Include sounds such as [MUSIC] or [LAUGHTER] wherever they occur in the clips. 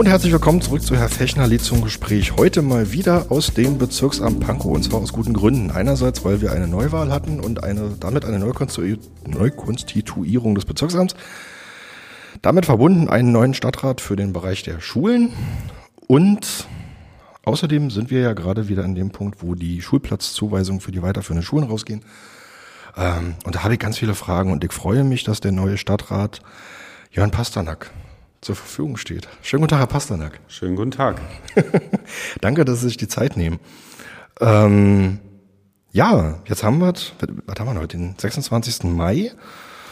und herzlich willkommen zurück zu Herr Fechner Lied zum Gespräch. Heute mal wieder aus dem Bezirksamt Pankow und zwar aus guten Gründen. Einerseits, weil wir eine Neuwahl hatten und eine, damit eine Neukonstituierung des Bezirksamts. Damit verbunden einen neuen Stadtrat für den Bereich der Schulen und außerdem sind wir ja gerade wieder an dem Punkt, wo die Schulplatzzuweisungen für die weiterführenden Schulen rausgehen. Ähm, und da habe ich ganz viele Fragen und ich freue mich, dass der neue Stadtrat Jörn Pasternak zur Verfügung steht. Schönen guten Tag, Herr Pasternak. Schönen guten Tag. [LAUGHS] Danke, dass Sie sich die Zeit nehmen. Ähm, ja, jetzt haben wir, was haben wir heute, den 26. Mai?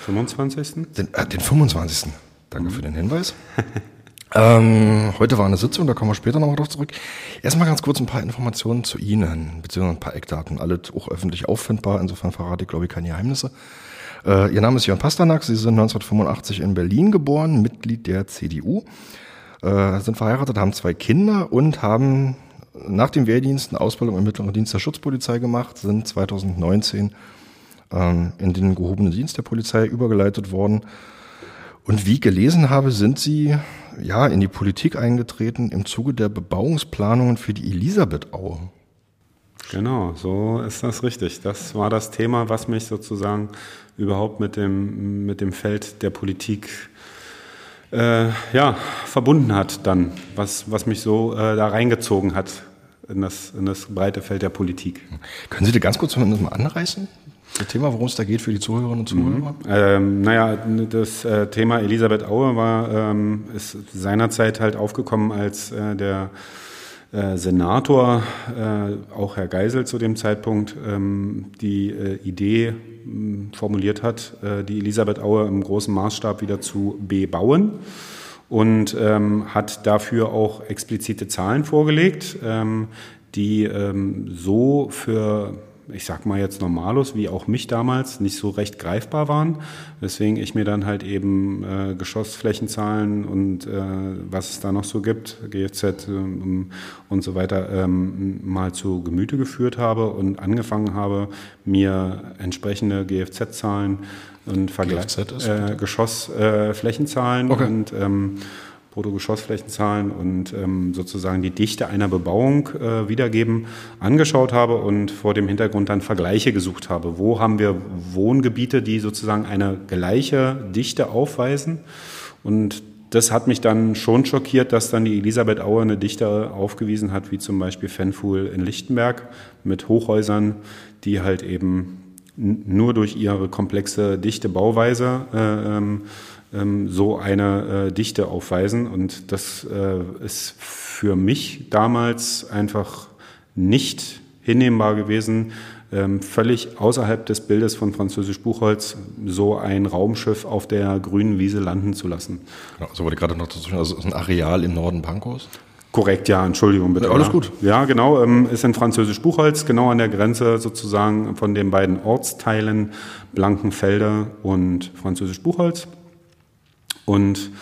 25. Den, äh, den 25. Danke mhm. für den Hinweis. [LAUGHS] ähm, heute war eine Sitzung, da kommen wir später nochmal drauf zurück. Erstmal ganz kurz ein paar Informationen zu Ihnen, beziehungsweise ein paar Eckdaten. Alles auch öffentlich auffindbar, insofern verrate ich, glaube ich, keine Geheimnisse. Äh, ihr Name ist Jörn Pasternak, Sie sind 1985 in Berlin geboren, Mitglied der CDU, äh, sind verheiratet, haben zwei Kinder und haben nach dem Wehrdienst eine Ausbildung im Mittleren Dienst der Schutzpolizei gemacht, sind 2019 ähm, in den gehobenen Dienst der Polizei übergeleitet worden. Und wie ich gelesen habe, sind Sie ja in die Politik eingetreten im Zuge der Bebauungsplanungen für die Elisabethaue. Genau, so ist das richtig. Das war das Thema, was mich sozusagen überhaupt mit dem, mit dem Feld der Politik äh, ja, verbunden hat dann, was, was mich so äh, da reingezogen hat in das, in das breite Feld der Politik. Können Sie das ganz kurz mal anreißen? Das Thema, worum es da geht für die Zuhörerinnen und Zuhörer? Mhm. Ähm, naja, das äh, Thema Elisabeth Aue war, ähm, ist seinerzeit halt aufgekommen, als äh, der äh, Senator, äh, auch Herr Geisel zu dem Zeitpunkt, ähm, die äh, Idee hm, formuliert hat, äh, die Elisabeth Aue im großen Maßstab wieder zu bebauen und ähm, hat dafür auch explizite Zahlen vorgelegt, ähm, die ähm, so für ich sag mal jetzt Normalos, wie auch mich damals, nicht so recht greifbar waren. Weswegen ich mir dann halt eben äh, Geschossflächenzahlen und äh, was es da noch so gibt, GFZ ähm, und so weiter, ähm, mal zu Gemüte geführt habe und angefangen habe, mir entsprechende GFZ-Zahlen und Vergleich, äh, Geschossflächenzahlen okay. und ähm, Bruttogeschossflächenzahlen und ähm, sozusagen die Dichte einer Bebauung äh, wiedergeben, angeschaut habe und vor dem Hintergrund dann Vergleiche gesucht habe. Wo haben wir Wohngebiete, die sozusagen eine gleiche Dichte aufweisen? Und das hat mich dann schon schockiert, dass dann die Elisabeth Auer eine Dichte aufgewiesen hat, wie zum Beispiel Fenfuhl in Lichtenberg mit Hochhäusern, die halt eben nur durch ihre komplexe dichte Bauweise äh, ähm, ähm, so eine äh, Dichte aufweisen. Und das äh, ist für mich damals einfach nicht hinnehmbar gewesen, ähm, völlig außerhalb des Bildes von Französisch Buchholz so ein Raumschiff auf der grünen Wiese landen zu lassen. Genau, so wurde gerade noch dazu also ist ein Areal im Norden Pankows? Korrekt, ja, Entschuldigung bitte. Ja, alles gut. Ja, genau, ähm, ist in Französisch Buchholz, genau an der Grenze sozusagen von den beiden Ortsteilen Blankenfelde und Französisch Buchholz. Und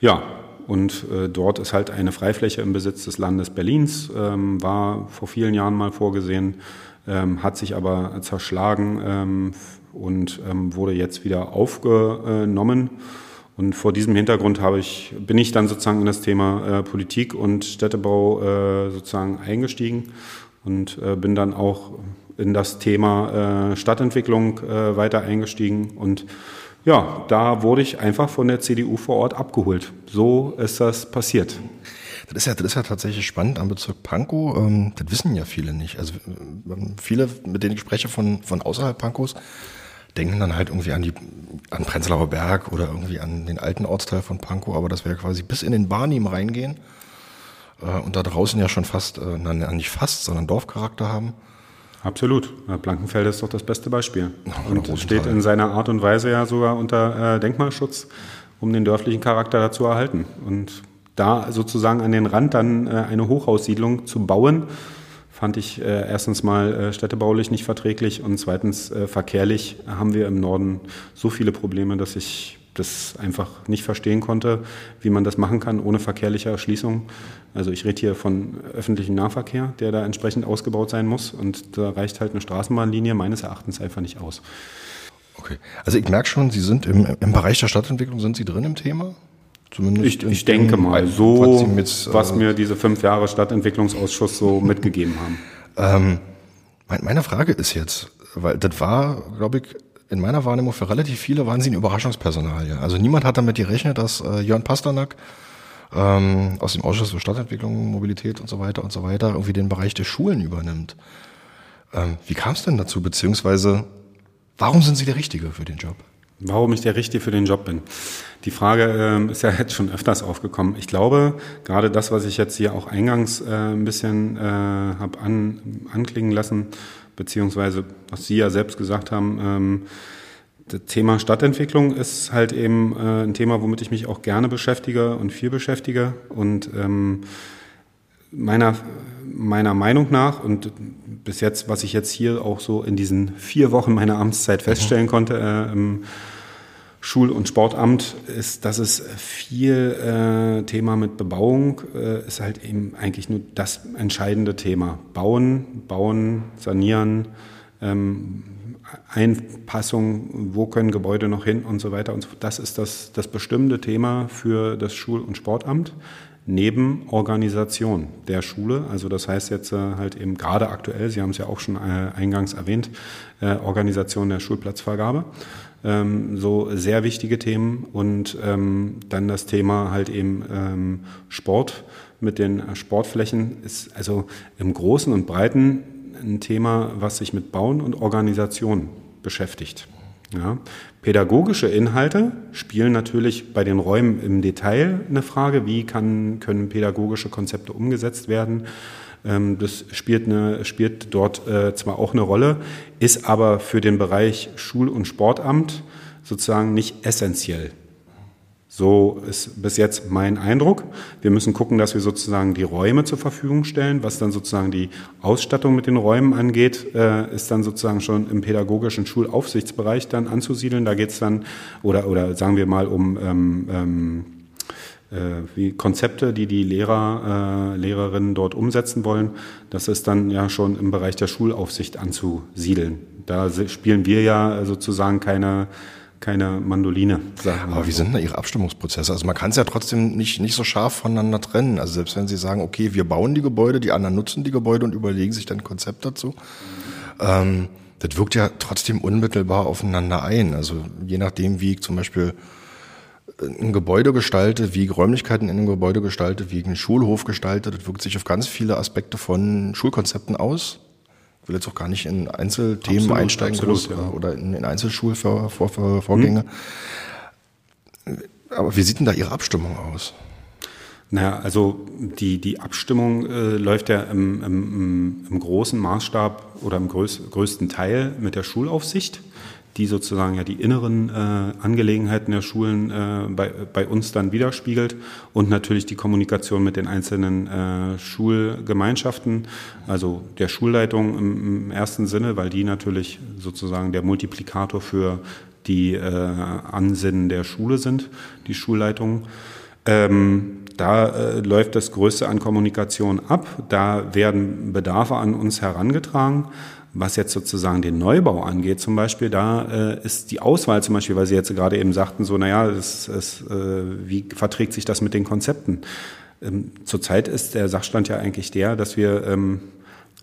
ja, und äh, dort ist halt eine Freifläche im Besitz des Landes Berlins, ähm, war vor vielen Jahren mal vorgesehen, ähm, hat sich aber zerschlagen ähm, und ähm, wurde jetzt wieder aufgenommen. Und vor diesem Hintergrund habe ich, bin ich dann sozusagen in das Thema äh, Politik und Städtebau äh, sozusagen eingestiegen und äh, bin dann auch in das Thema äh, Stadtentwicklung äh, weiter eingestiegen und ja, da wurde ich einfach von der CDU vor Ort abgeholt. So ist das passiert. Das ist ja, das ist ja tatsächlich spannend am Bezirk Pankow. Ähm, das wissen ja viele nicht. Also ähm, viele, mit denen ich spreche von, von außerhalb Pankows, denken dann halt irgendwie an die, an Prenzlauer Berg oder irgendwie an den alten Ortsteil von Pankow, aber das wäre quasi bis in den Barnim reingehen äh, und da draußen ja schon fast, äh, nicht fast, sondern Dorfcharakter haben. Absolut. Blankenfelde ist doch das beste Beispiel. Und steht in seiner Art und Weise ja sogar unter äh, Denkmalschutz, um den dörflichen Charakter dazu erhalten. Und da sozusagen an den Rand dann äh, eine Hochhaussiedlung zu bauen, fand ich äh, erstens mal städtebaulich nicht verträglich und zweitens verkehrlich haben wir im Norden so viele Probleme, dass ich das einfach nicht verstehen konnte, wie man das machen kann ohne verkehrliche Erschließung. Also ich rede hier von öffentlichem Nahverkehr, der da entsprechend ausgebaut sein muss und da reicht halt eine Straßenbahnlinie meines Erachtens einfach nicht aus. Okay, also ich merke schon, Sie sind im, im Bereich der Stadtentwicklung, sind Sie drin im Thema? Zumindest ich, ich denke mal, so, jetzt, was äh, mir diese fünf Jahre Stadtentwicklungsausschuss so [LAUGHS] mitgegeben haben. Ähm, meine Frage ist jetzt, weil das war, glaube ich, in meiner Wahrnehmung für relativ viele waren sie ein Überraschungspersonal. Ja. Also niemand hat damit gerechnet, dass äh, Jörn Pasternak ähm, aus dem Ausschuss für Stadtentwicklung, Mobilität und so weiter und so weiter irgendwie den Bereich der Schulen übernimmt. Ähm, wie kam es denn dazu, beziehungsweise warum sind Sie der Richtige für den Job? Warum ich der Richtige für den Job bin. Die Frage ähm, ist ja jetzt schon öfters aufgekommen. Ich glaube, gerade das, was ich jetzt hier auch eingangs äh, ein bisschen äh, habe an, anklingen lassen, beziehungsweise was Sie ja selbst gesagt haben, ähm, das Thema Stadtentwicklung ist halt eben äh, ein Thema, womit ich mich auch gerne beschäftige und viel beschäftige. Und ähm, meiner, meiner Meinung nach und bis jetzt, was ich jetzt hier auch so in diesen vier Wochen meiner Amtszeit feststellen konnte, äh, im Schul- und Sportamt, ist, dass es viel äh, Thema mit Bebauung äh, ist halt eben eigentlich nur das entscheidende Thema. Bauen, bauen, sanieren, ähm, Einpassung, wo können Gebäude noch hin und so weiter und so fort. Das ist das, das bestimmte Thema für das Schul- und Sportamt neben Organisation der Schule. Also das heißt jetzt äh, halt eben gerade aktuell, Sie haben es ja auch schon äh, eingangs erwähnt, äh, Organisation der Schulplatzvergabe. Ähm, so sehr wichtige Themen und ähm, dann das Thema halt eben ähm, Sport mit den Sportflächen ist also im Großen und Breiten ein Thema, was sich mit Bauen und Organisation beschäftigt. Ja. Pädagogische Inhalte spielen natürlich bei den Räumen im Detail eine Frage, wie kann, können pädagogische Konzepte umgesetzt werden. Ähm, das spielt, eine, spielt dort äh, zwar auch eine Rolle, ist aber für den Bereich Schul- und Sportamt sozusagen nicht essentiell. So ist bis jetzt mein Eindruck. Wir müssen gucken, dass wir sozusagen die Räume zur Verfügung stellen. Was dann sozusagen die Ausstattung mit den Räumen angeht, äh, ist dann sozusagen schon im pädagogischen Schulaufsichtsbereich dann anzusiedeln. Da geht es dann, oder, oder sagen wir mal um ähm, ähm, äh, wie Konzepte, die die Lehrer, äh, Lehrerinnen dort umsetzen wollen. Das ist dann ja schon im Bereich der Schulaufsicht anzusiedeln. Da spielen wir ja sozusagen keine keine Mandoline. Sagen Aber wie sind da Ihre Abstimmungsprozesse? Also man kann es ja trotzdem nicht, nicht so scharf voneinander trennen. Also selbst wenn Sie sagen, okay, wir bauen die Gebäude, die anderen nutzen die Gebäude und überlegen sich dann ein Konzept dazu. Ähm, das wirkt ja trotzdem unmittelbar aufeinander ein. Also je nachdem, wie ich zum Beispiel ein Gebäude gestalte, wie ich Räumlichkeiten in einem Gebäude gestalte, wie ich einen Schulhof gestalte, das wirkt sich auf ganz viele Aspekte von Schulkonzepten aus will jetzt auch gar nicht in Einzelthemen absolut, einsteigen absolut, groß, ja. oder in, in Einzelschulvorgänge. Mhm. Aber wie sieht denn da Ihre Abstimmung aus? Naja, also die, die Abstimmung äh, läuft ja im, im, im großen Maßstab oder im größ, größten Teil mit der Schulaufsicht die sozusagen ja die inneren äh, Angelegenheiten der Schulen äh, bei, bei uns dann widerspiegelt und natürlich die Kommunikation mit den einzelnen äh, Schulgemeinschaften, also der Schulleitung im, im ersten Sinne, weil die natürlich sozusagen der Multiplikator für die äh, Ansinnen der Schule sind, die Schulleitungen. Ähm, da äh, läuft das Größte an Kommunikation ab. Da werden Bedarfe an uns herangetragen. Was jetzt sozusagen den Neubau angeht, zum Beispiel, da äh, ist die Auswahl zum Beispiel, weil Sie jetzt gerade eben sagten, so, naja, es, es, äh, wie verträgt sich das mit den Konzepten? Ähm, zurzeit ist der Sachstand ja eigentlich der, dass wir, ähm,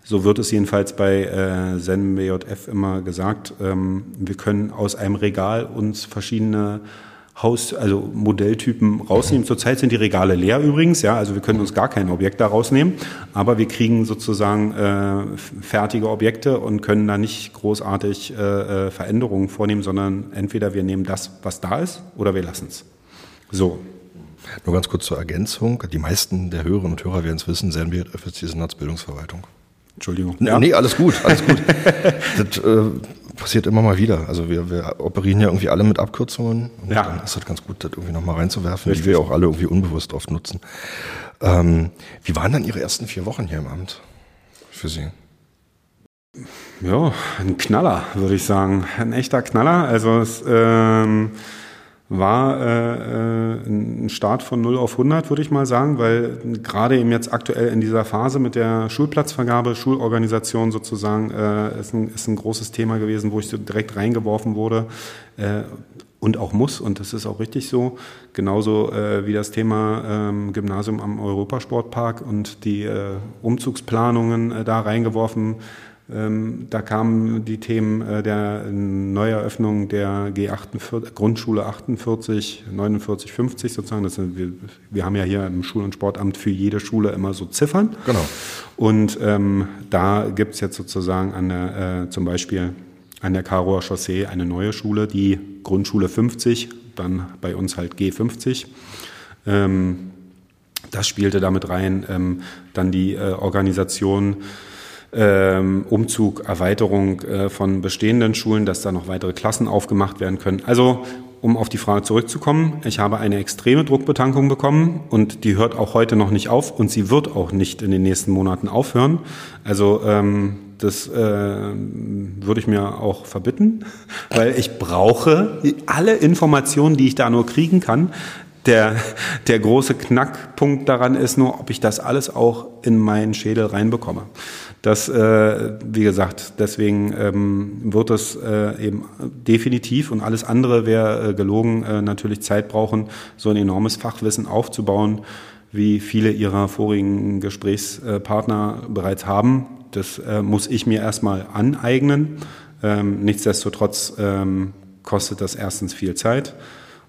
so wird es jedenfalls bei äh, Zen BJF immer gesagt, ähm, wir können aus einem Regal uns verschiedene Haus, also Modelltypen rausnehmen. Zurzeit sind die Regale leer übrigens, ja, also wir können uns gar kein Objekt da rausnehmen, aber wir kriegen sozusagen äh, fertige Objekte und können da nicht großartig äh, äh, Veränderungen vornehmen, sondern entweder wir nehmen das, was da ist, oder wir lassen es. So. Nur ganz kurz zur Ergänzung. Die meisten der Hörerinnen und Hörer werden es wissen, SENBIRF ist Senatsbildungsverwaltung. Entschuldigung. Ja. Nee, alles gut, alles gut. [LAUGHS] das, äh, passiert immer mal wieder. Also wir, wir operieren ja irgendwie alle mit Abkürzungen und ja. dann ist das ganz gut, das irgendwie nochmal reinzuwerfen, Richtig. die wir auch alle irgendwie unbewusst oft nutzen. Ähm, wie waren dann Ihre ersten vier Wochen hier im Amt für Sie? Ja, ein Knaller, würde ich sagen. Ein echter Knaller. Also es ähm, war äh, äh ein Start von 0 auf 100, würde ich mal sagen, weil gerade eben jetzt aktuell in dieser Phase mit der Schulplatzvergabe, Schulorganisation sozusagen, äh, ist, ein, ist ein großes Thema gewesen, wo ich so direkt reingeworfen wurde. Äh, und auch muss, und das ist auch richtig so, genauso äh, wie das Thema ähm, Gymnasium am Europasportpark und die äh, Umzugsplanungen äh, da reingeworfen. Ähm, da kamen die Themen äh, der Neueröffnung der G48, Grundschule 48, 49, 50 sozusagen. Das sind, wir, wir haben ja hier im Schul- und Sportamt für jede Schule immer so Ziffern. Genau. Und ähm, da gibt es jetzt sozusagen an der, äh, zum Beispiel an der Karower Chaussee eine neue Schule, die Grundschule 50, dann bei uns halt G50. Ähm, das spielte damit rein. Ähm, dann die äh, Organisation ähm, Umzug, Erweiterung äh, von bestehenden Schulen, dass da noch weitere Klassen aufgemacht werden können. Also um auf die Frage zurückzukommen, ich habe eine extreme Druckbetankung bekommen und die hört auch heute noch nicht auf und sie wird auch nicht in den nächsten Monaten aufhören. Also ähm, das äh, würde ich mir auch verbitten, [LAUGHS] weil ich brauche alle Informationen, die ich da nur kriegen kann. Der, der große Knackpunkt daran ist nur, ob ich das alles auch in meinen Schädel reinbekomme. Das, äh, wie gesagt, deswegen ähm, wird es äh, eben definitiv und alles andere wäre äh, gelogen, äh, natürlich Zeit brauchen, so ein enormes Fachwissen aufzubauen, wie viele ihrer vorigen Gesprächspartner bereits haben. Das äh, muss ich mir erstmal aneignen. Ähm, nichtsdestotrotz ähm, kostet das erstens viel Zeit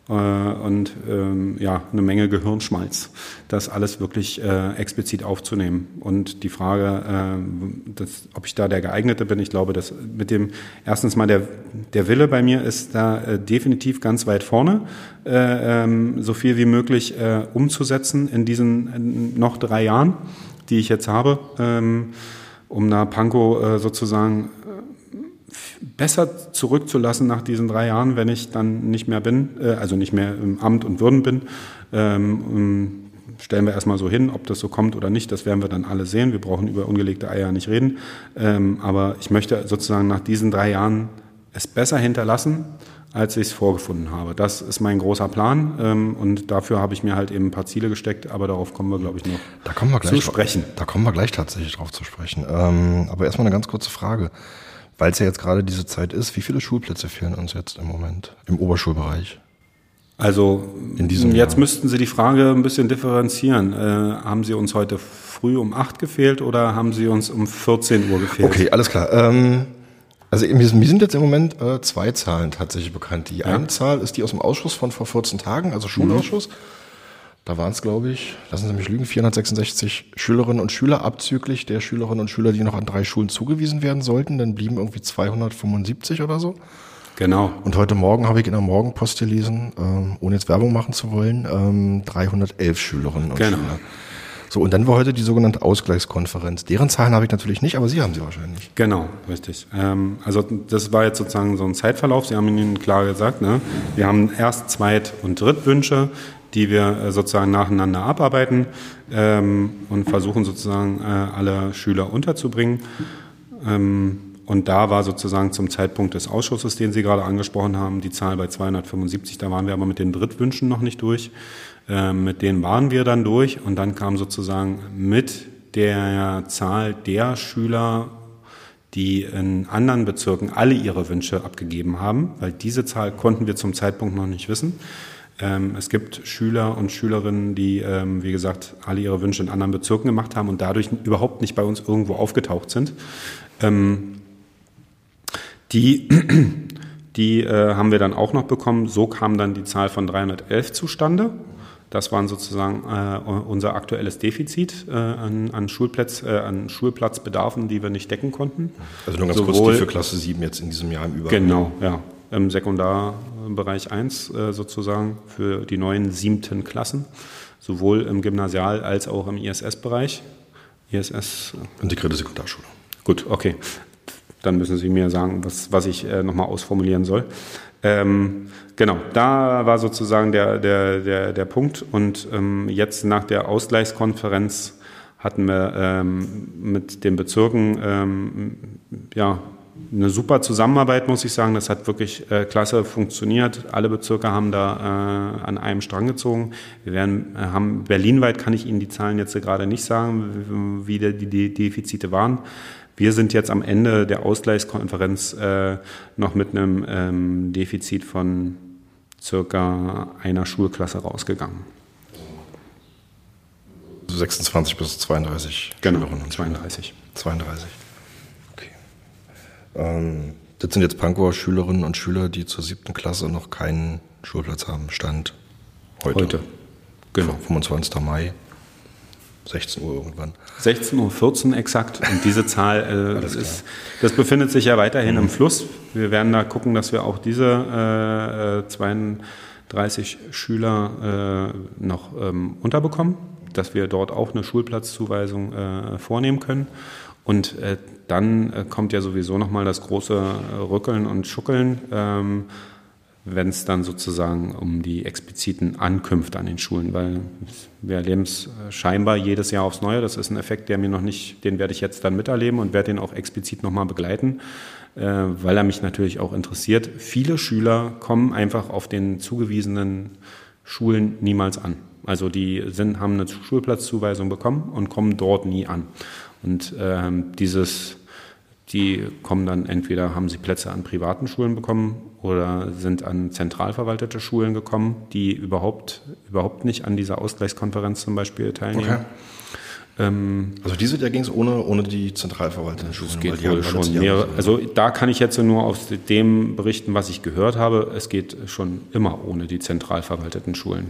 und ähm, ja, eine Menge Gehirnschmalz, das alles wirklich äh, explizit aufzunehmen. Und die Frage, äh, dass, ob ich da der geeignete bin, ich glaube, dass mit dem erstens mal der, der Wille bei mir ist da äh, definitiv ganz weit vorne, äh, ähm, so viel wie möglich äh, umzusetzen in diesen noch drei Jahren, die ich jetzt habe. Ähm, um da Panko äh, sozusagen äh, besser zurückzulassen nach diesen drei Jahren, wenn ich dann nicht mehr bin, äh, also nicht mehr im Amt und Würden bin. Ähm, stellen wir erstmal so hin, ob das so kommt oder nicht, das werden wir dann alle sehen. Wir brauchen über ungelegte Eier nicht reden. Ähm, aber ich möchte sozusagen nach diesen drei Jahren es besser hinterlassen, als ich es vorgefunden habe. Das ist mein großer Plan ähm, und dafür habe ich mir halt eben ein paar Ziele gesteckt, aber darauf kommen wir, glaube ich, noch da kommen wir gleich zu sprechen. Da kommen wir gleich tatsächlich drauf zu sprechen. Ähm, aber erstmal eine ganz kurze Frage. Weil es ja jetzt gerade diese Zeit ist, wie viele Schulplätze fehlen uns jetzt im Moment im Oberschulbereich? Also In diesem jetzt Jahr. müssten Sie die Frage ein bisschen differenzieren. Äh, haben Sie uns heute früh um acht gefehlt oder haben Sie uns um 14 Uhr gefehlt? Okay, alles klar. Ähm, also mir sind jetzt im Moment äh, zwei Zahlen tatsächlich bekannt. Die ja. eine Zahl ist die aus dem Ausschuss von vor 14 Tagen, also Schulausschuss. Mhm. Da waren es, glaube ich, lassen Sie mich lügen, 466 Schülerinnen und Schüler abzüglich der Schülerinnen und Schüler, die noch an drei Schulen zugewiesen werden sollten. Dann blieben irgendwie 275 oder so. Genau. Und heute Morgen habe ich in der Morgenpost gelesen, ähm, ohne jetzt Werbung machen zu wollen, ähm, 311 Schülerinnen und genau. Schüler. So, und dann war heute die sogenannte Ausgleichskonferenz. Deren Zahlen habe ich natürlich nicht, aber Sie haben sie wahrscheinlich. Genau, richtig. Ähm, also das war jetzt sozusagen so ein Zeitverlauf. Sie haben Ihnen klar gesagt, ne? wir haben Erst-, Zweit- und Drittwünsche, die wir äh, sozusagen nacheinander abarbeiten ähm, und versuchen sozusagen äh, alle Schüler unterzubringen. Ähm, und da war sozusagen zum Zeitpunkt des Ausschusses, den Sie gerade angesprochen haben, die Zahl bei 275. Da waren wir aber mit den Drittwünschen noch nicht durch. Ähm, mit denen waren wir dann durch und dann kam sozusagen mit der Zahl der Schüler, die in anderen Bezirken alle ihre Wünsche abgegeben haben, weil diese Zahl konnten wir zum Zeitpunkt noch nicht wissen. Ähm, es gibt Schüler und Schülerinnen, die, ähm, wie gesagt, alle ihre Wünsche in anderen Bezirken gemacht haben und dadurch überhaupt nicht bei uns irgendwo aufgetaucht sind. die [CLEARS THROAT] die äh, haben wir dann auch noch bekommen. So kam dann die Zahl von 311 zustande. Das waren sozusagen äh, unser aktuelles Defizit äh, an, an, Schulplatz, äh, an Schulplatzbedarfen, die wir nicht decken konnten. Also nur ganz Sowohl, kurz die für Klasse 7 jetzt in diesem Jahr im Übergang. Genau, ja. Im Sekundarbereich 1 äh, sozusagen für die neuen siebten Klassen, sowohl im Gymnasial- als auch im ISS-Bereich. ISS. Integrierte Sekundarschule. Gut, okay. Dann müssen Sie mir sagen, was, was ich äh, nochmal ausformulieren soll. Ähm, genau, da war sozusagen der, der, der, der Punkt. Und ähm, jetzt nach der Ausgleichskonferenz hatten wir ähm, mit den Bezirken ähm, ja, eine super Zusammenarbeit, muss ich sagen. Das hat wirklich äh, klasse funktioniert. Alle Bezirke haben da äh, an einem Strang gezogen. Wir werden, äh, haben berlinweit, kann ich Ihnen die Zahlen jetzt gerade nicht sagen, wie die, die Defizite waren. Wir sind jetzt am Ende der Ausgleichskonferenz äh, noch mit einem ähm, Defizit von circa einer Schulklasse rausgegangen. 26 bis 32 genau, Schülerinnen und 32. 32. Okay. Ähm, das sind jetzt Pankower Schülerinnen und Schüler, die zur siebten Klasse noch keinen Schulplatz haben. Stand heute. Heute. Genau. 25. Mai. 16 Uhr irgendwann. 16.14 Uhr exakt. Und diese [LAUGHS] Zahl, äh, das, ist, das befindet sich ja weiterhin mhm. im Fluss. Wir werden da gucken, dass wir auch diese äh, 32 Schüler äh, noch ähm, unterbekommen, dass wir dort auch eine Schulplatzzuweisung äh, vornehmen können. Und äh, dann äh, kommt ja sowieso nochmal das große Rückeln und Schuckeln. Ähm, wenn es dann sozusagen um die expliziten Ankünfte an den Schulen, weil wir erleben es scheinbar jedes Jahr aufs Neue. Das ist ein Effekt, der mir noch nicht, den werde ich jetzt dann miterleben und werde den auch explizit nochmal begleiten, äh, weil er mich natürlich auch interessiert. Viele Schüler kommen einfach auf den zugewiesenen Schulen niemals an. Also die sind, haben eine Schulplatzzuweisung bekommen und kommen dort nie an. Und ähm, dieses die kommen dann entweder haben sie Plätze an privaten Schulen bekommen oder sind an zentral verwaltete Schulen gekommen, die überhaupt, überhaupt nicht an dieser Ausgleichskonferenz zum Beispiel teilnehmen. Okay. Ähm, also diese Jahr ging es ohne, ohne die zentral verwalteten Schulen. Es geht wohl schon mehrere, also da kann ich jetzt nur aus dem berichten, was ich gehört habe. Es geht schon immer ohne die zentral verwalteten Schulen.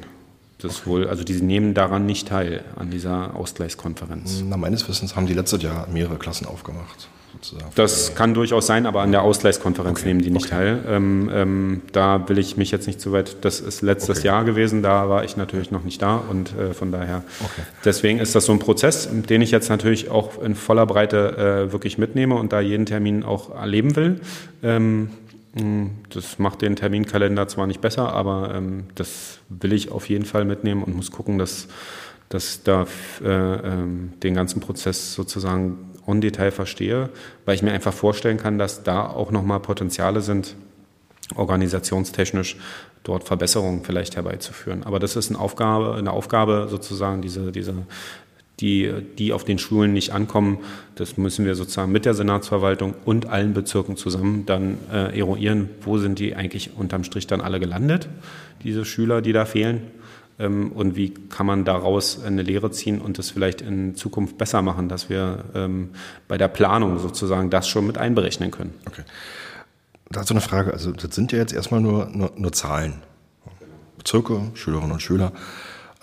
Das okay. wohl, also die nehmen daran nicht teil, an dieser Ausgleichskonferenz. Na, meines Wissens haben die letztes Jahr mehrere Klassen aufgemacht sozusagen. Das kann durchaus sein, aber an der Ausgleichskonferenz okay. nehmen die nicht okay. teil. Ähm, ähm, da will ich mich jetzt nicht zu weit, das ist letztes okay. Jahr gewesen, da war ich natürlich noch nicht da und äh, von daher, deswegen ist das so ein Prozess, den ich jetzt natürlich auch in voller Breite äh, wirklich mitnehme und da jeden Termin auch erleben will. Ähm, das macht den Terminkalender zwar nicht besser, aber ähm, das will ich auf jeden Fall mitnehmen und muss gucken, dass, dass da äh, ähm, den ganzen Prozess sozusagen en Detail verstehe, weil ich mir einfach vorstellen kann, dass da auch nochmal Potenziale sind, organisationstechnisch dort Verbesserungen vielleicht herbeizuführen. Aber das ist eine Aufgabe, eine Aufgabe sozusagen, diese, diese, die, die auf den Schulen nicht ankommen, das müssen wir sozusagen mit der Senatsverwaltung und allen Bezirken zusammen dann äh, eruieren, wo sind die eigentlich unterm Strich dann alle gelandet, diese Schüler, die da fehlen und wie kann man daraus eine Lehre ziehen und das vielleicht in Zukunft besser machen, dass wir ähm, bei der Planung sozusagen das schon mit einberechnen können. Okay. Dazu eine Frage, also das sind ja jetzt erstmal nur, nur, nur Zahlen. Bezirke, Schülerinnen und Schüler.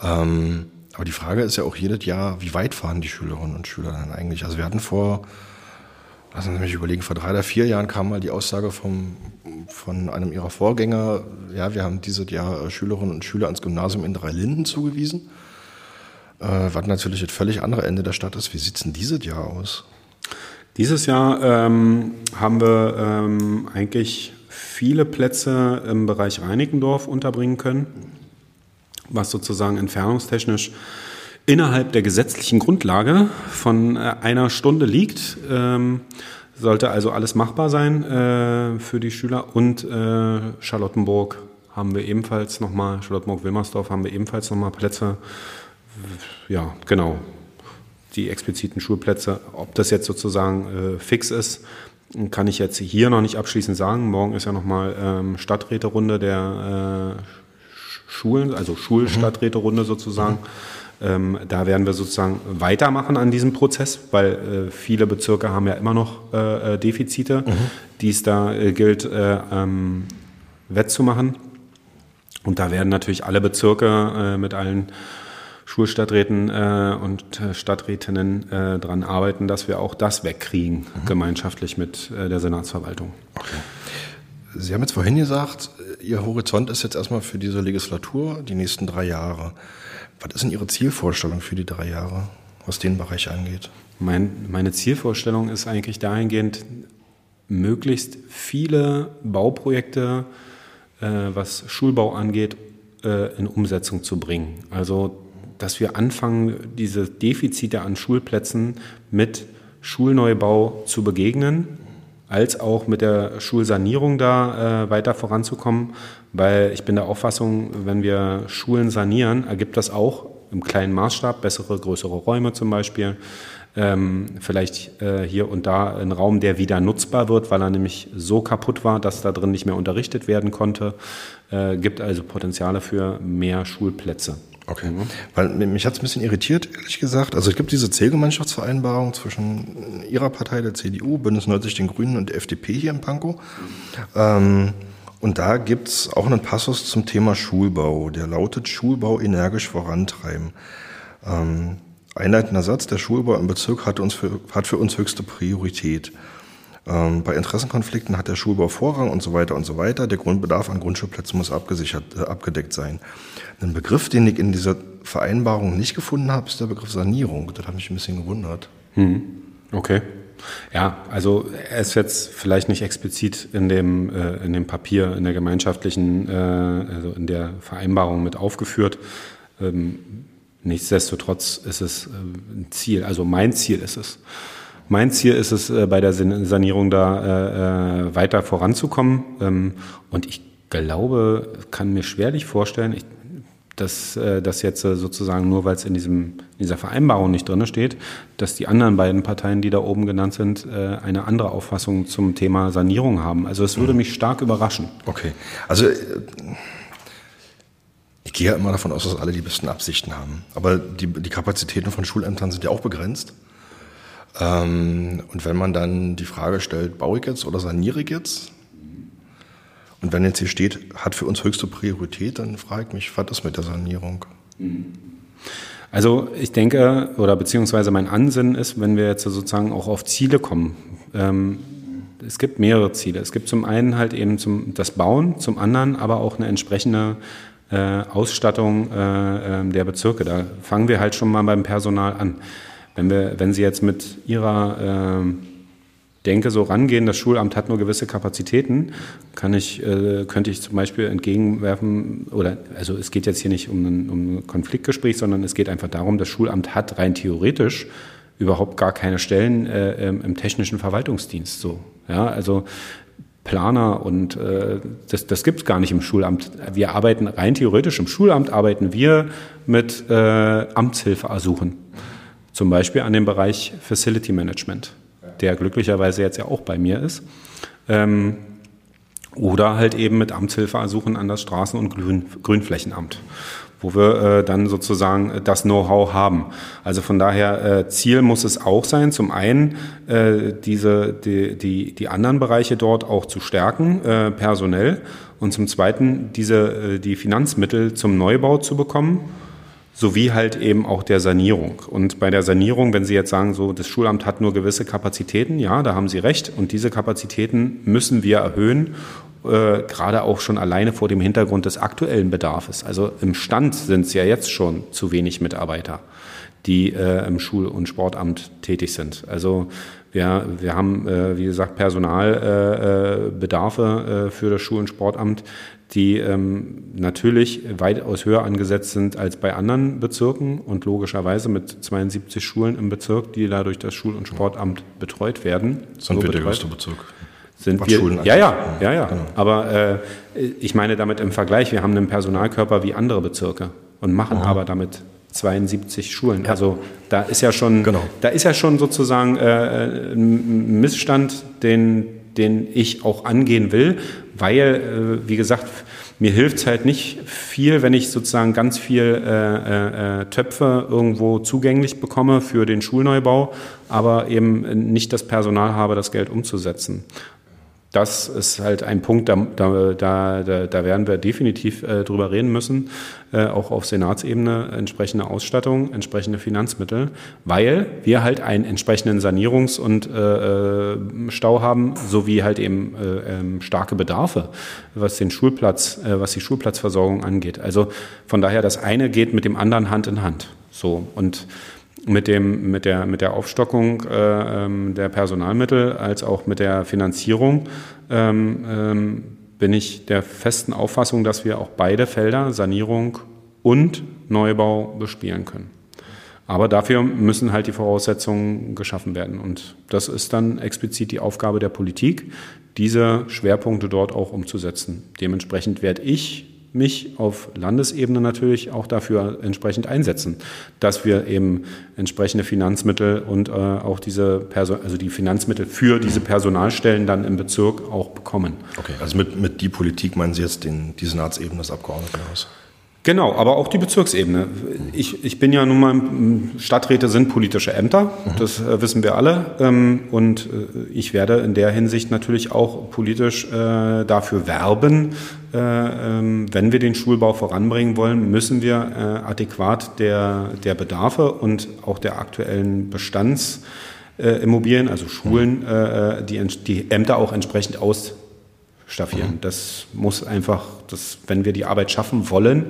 Ähm, aber die Frage ist ja auch jedes Jahr, wie weit fahren die Schülerinnen und Schüler dann eigentlich? Also wir hatten vor Lassen Sie mich überlegen, vor drei oder vier Jahren kam mal die Aussage vom, von einem Ihrer Vorgänger, ja, wir haben dieses Jahr äh, Schülerinnen und Schüler ans Gymnasium in Dreilinden zugewiesen, äh, was natürlich das völlig andere Ende der Stadt ist. Wie sieht es denn dieses Jahr aus? Dieses Jahr ähm, haben wir ähm, eigentlich viele Plätze im Bereich Reinickendorf unterbringen können, was sozusagen entfernungstechnisch innerhalb der gesetzlichen Grundlage von äh, einer Stunde liegt. Ähm, sollte also alles machbar sein äh, für die Schüler. Und äh, Charlottenburg haben wir ebenfalls nochmal, Charlottenburg-Wilmersdorf haben wir ebenfalls nochmal Plätze. Ja, genau. Die expliziten Schulplätze. Ob das jetzt sozusagen äh, fix ist, kann ich jetzt hier noch nicht abschließend sagen. Morgen ist ja nochmal ähm, Stadträterunde der äh, Schulen, also Schulstadträterunde sozusagen. Mhm ähm, da werden wir sozusagen weitermachen an diesem Prozess, weil äh, viele Bezirke haben ja immer noch äh, äh Defizite, mhm. die es da äh, gilt äh, ähm, wettzumachen. Und da werden natürlich alle Bezirke äh, mit allen Schulstadträten und Stadträtinnen daran arbeiten, dass wir auch das wegkriegen, mhm. gemeinschaftlich mit der Senatsverwaltung. Okay. Sie haben jetzt vorhin gesagt, Ihr Horizont ist jetzt erstmal für diese Legislatur die nächsten drei Jahre. Was ist denn Ihre Zielvorstellung für die drei Jahre, was den Bereich angeht? Mein, meine Zielvorstellung ist eigentlich dahingehend, möglichst viele Bauprojekte, äh, was Schulbau angeht, äh, in Umsetzung zu bringen. Also, dass wir anfangen, diese Defizite an Schulplätzen mit Schulneubau zu begegnen, als auch mit der Schulsanierung da äh, weiter voranzukommen, weil ich bin der Auffassung, wenn wir Schulen sanieren, ergibt das auch im kleinen Maßstab bessere, größere Räume zum Beispiel, ähm, vielleicht äh, hier und da ein Raum, der wieder nutzbar wird, weil er nämlich so kaputt war, dass da drin nicht mehr unterrichtet werden konnte. Äh, gibt also Potenziale für mehr Schulplätze. Okay. Mhm. Weil mich hat es ein bisschen irritiert, ehrlich gesagt. Also es gibt diese Zählgemeinschaftsvereinbarung zwischen Ihrer Partei, der CDU, Bündnis 90 den Grünen und der FDP hier in Pankow. Ähm, und da gibt's auch einen Passus zum Thema Schulbau. Der lautet Schulbau energisch vorantreiben. Ähm, einleitender Satz, der Schulbau im Bezirk hat, uns für, hat für uns höchste Priorität. Ähm, bei Interessenkonflikten hat der Schulbau Vorrang und so weiter und so weiter. Der Grundbedarf an Grundschulplätzen muss abgesichert, äh, abgedeckt sein. Ein Begriff, den ich in dieser Vereinbarung nicht gefunden habe, ist der Begriff Sanierung. Das hat mich ein bisschen gewundert. Hm. Okay. Ja, also er ist jetzt vielleicht nicht explizit in dem, äh, in dem Papier, in der gemeinschaftlichen, äh, also in der Vereinbarung mit aufgeführt. Ähm, nichtsdestotrotz ist es äh, ein Ziel, also mein Ziel ist es. Mein Ziel ist es, äh, bei der Sanierung da äh, äh, weiter voranzukommen. Ähm, und ich glaube, kann mir schwerlich vorstellen, ich, dass das jetzt sozusagen nur, weil es in, diesem, in dieser Vereinbarung nicht drin steht, dass die anderen beiden Parteien, die da oben genannt sind, eine andere Auffassung zum Thema Sanierung haben. Also es würde mhm. mich stark überraschen. Okay. Also ich gehe ja immer davon aus, dass alle die besten Absichten haben. Aber die, die Kapazitäten von Schulämtern sind ja auch begrenzt. Ähm, und wenn man dann die Frage stellt, baue ich jetzt oder saniere ich jetzt? Und wenn jetzt hier steht, hat für uns höchste Priorität, dann frage ich mich, was ist mit der Sanierung? Also ich denke, oder beziehungsweise mein Ansinnen ist, wenn wir jetzt sozusagen auch auf Ziele kommen, ähm, es gibt mehrere Ziele. Es gibt zum einen halt eben zum, das Bauen, zum anderen aber auch eine entsprechende äh, Ausstattung äh, ähm, der Bezirke. Da fangen wir halt schon mal beim Personal an. Wenn, wir, wenn Sie jetzt mit Ihrer äh, Denke so rangehen, das Schulamt hat nur gewisse Kapazitäten, kann ich, äh, könnte ich zum Beispiel entgegenwerfen, oder also es geht jetzt hier nicht um ein, um ein Konfliktgespräch, sondern es geht einfach darum, das Schulamt hat rein theoretisch überhaupt gar keine Stellen äh, im technischen Verwaltungsdienst. So, ja, also Planer und äh, das, das gibt es gar nicht im Schulamt. Wir arbeiten rein theoretisch im Schulamt arbeiten wir mit äh, Amtshilfeersuchen. Zum Beispiel an dem Bereich Facility Management, der glücklicherweise jetzt ja auch bei mir ist. Ähm, oder halt eben mit Amtshilfeersuchen an das Straßen- und Grün, Grünflächenamt, wo wir äh, dann sozusagen das Know-how haben. Also von daher äh, Ziel muss es auch sein, zum einen äh, diese die, die die anderen Bereiche dort auch zu stärken äh, personell und zum zweiten diese äh, die Finanzmittel zum Neubau zu bekommen sowie halt eben auch der Sanierung. Und bei der Sanierung, wenn Sie jetzt sagen, so das Schulamt hat nur gewisse Kapazitäten, ja, da haben Sie recht. Und diese Kapazitäten müssen wir erhöhen, äh, gerade auch schon alleine vor dem Hintergrund des aktuellen Bedarfs. Also im Stand sind es ja jetzt schon zu wenig Mitarbeiter, die äh, im Schul- und Sportamt tätig sind. Also wir, wir haben, äh, wie gesagt, Personalbedarfe äh, äh, für das Schul- und Sportamt, die ähm, natürlich weitaus höher angesetzt sind als bei anderen Bezirken und logischerweise mit 72 Schulen im Bezirk, die da durch das Schul- und Sportamt betreut werden. Sind so wir der größte Bezirk? Sind wir, Schulen ja, ja, ja, ja. Genau. Aber äh, ich meine damit im Vergleich, wir haben einen Personalkörper wie andere Bezirke und machen Aha. aber damit 72 Schulen. Ja. Also da ist ja schon, genau. da ist ja schon sozusagen äh, ein Missstand, den, den ich auch angehen will, weil, äh, wie gesagt, mir hilft es halt nicht viel, wenn ich sozusagen ganz viel äh, äh, äh, Töpfe irgendwo zugänglich bekomme für den Schulneubau, aber eben nicht das Personal habe, das Geld umzusetzen das ist halt ein Punkt, da, da, da, da werden wir definitiv äh, drüber reden müssen, äh, auch auf Senatsebene entsprechende Ausstattung, entsprechende Finanzmittel, weil wir halt einen entsprechenden Sanierungs- und äh, äh Stau haben, sowie halt eben äh, ähm, starke Bedarfe, was den Schulplatz, äh, was die Schulplatzversorgung angeht. Also von daher, das eine geht mit dem anderen Hand in Hand. So und mit, dem, mit, der, mit der Aufstockung äh, ähm, der Personalmittel als auch mit der Finanzierung ähm, ähm, bin ich der festen Auffassung, dass wir auch beide Felder, Sanierung und Neubau, bespielen können. Aber dafür müssen halt die Voraussetzungen geschaffen werden. Und das ist dann explizit die Aufgabe der Politik, diese Schwerpunkte dort auch umzusetzen. Dementsprechend werde ich mich auf Landesebene natürlich auch dafür entsprechend einsetzen, dass wir eben entsprechende Finanzmittel und äh, auch diese Person also die Finanzmittel für diese Personalstellen dann im Bezirk auch bekommen. Okay, also mit, mit die Politik meinen Sie jetzt den, die Senatsebene des Abgeordnetenhaus? Genau, aber auch die Bezirksebene. Ich, ich bin ja nun mal, Stadträte sind politische Ämter, das äh, wissen wir alle. Ähm, und äh, ich werde in der Hinsicht natürlich auch politisch äh, dafür werben, äh, ähm, wenn wir den Schulbau voranbringen wollen, müssen wir adäquat der, der Bedarfe und auch der aktuellen Bestandsimmobilien, also Schulen, äh, die, die Ämter auch entsprechend aus staffieren. Mhm. Das muss einfach, das, wenn wir die Arbeit schaffen wollen,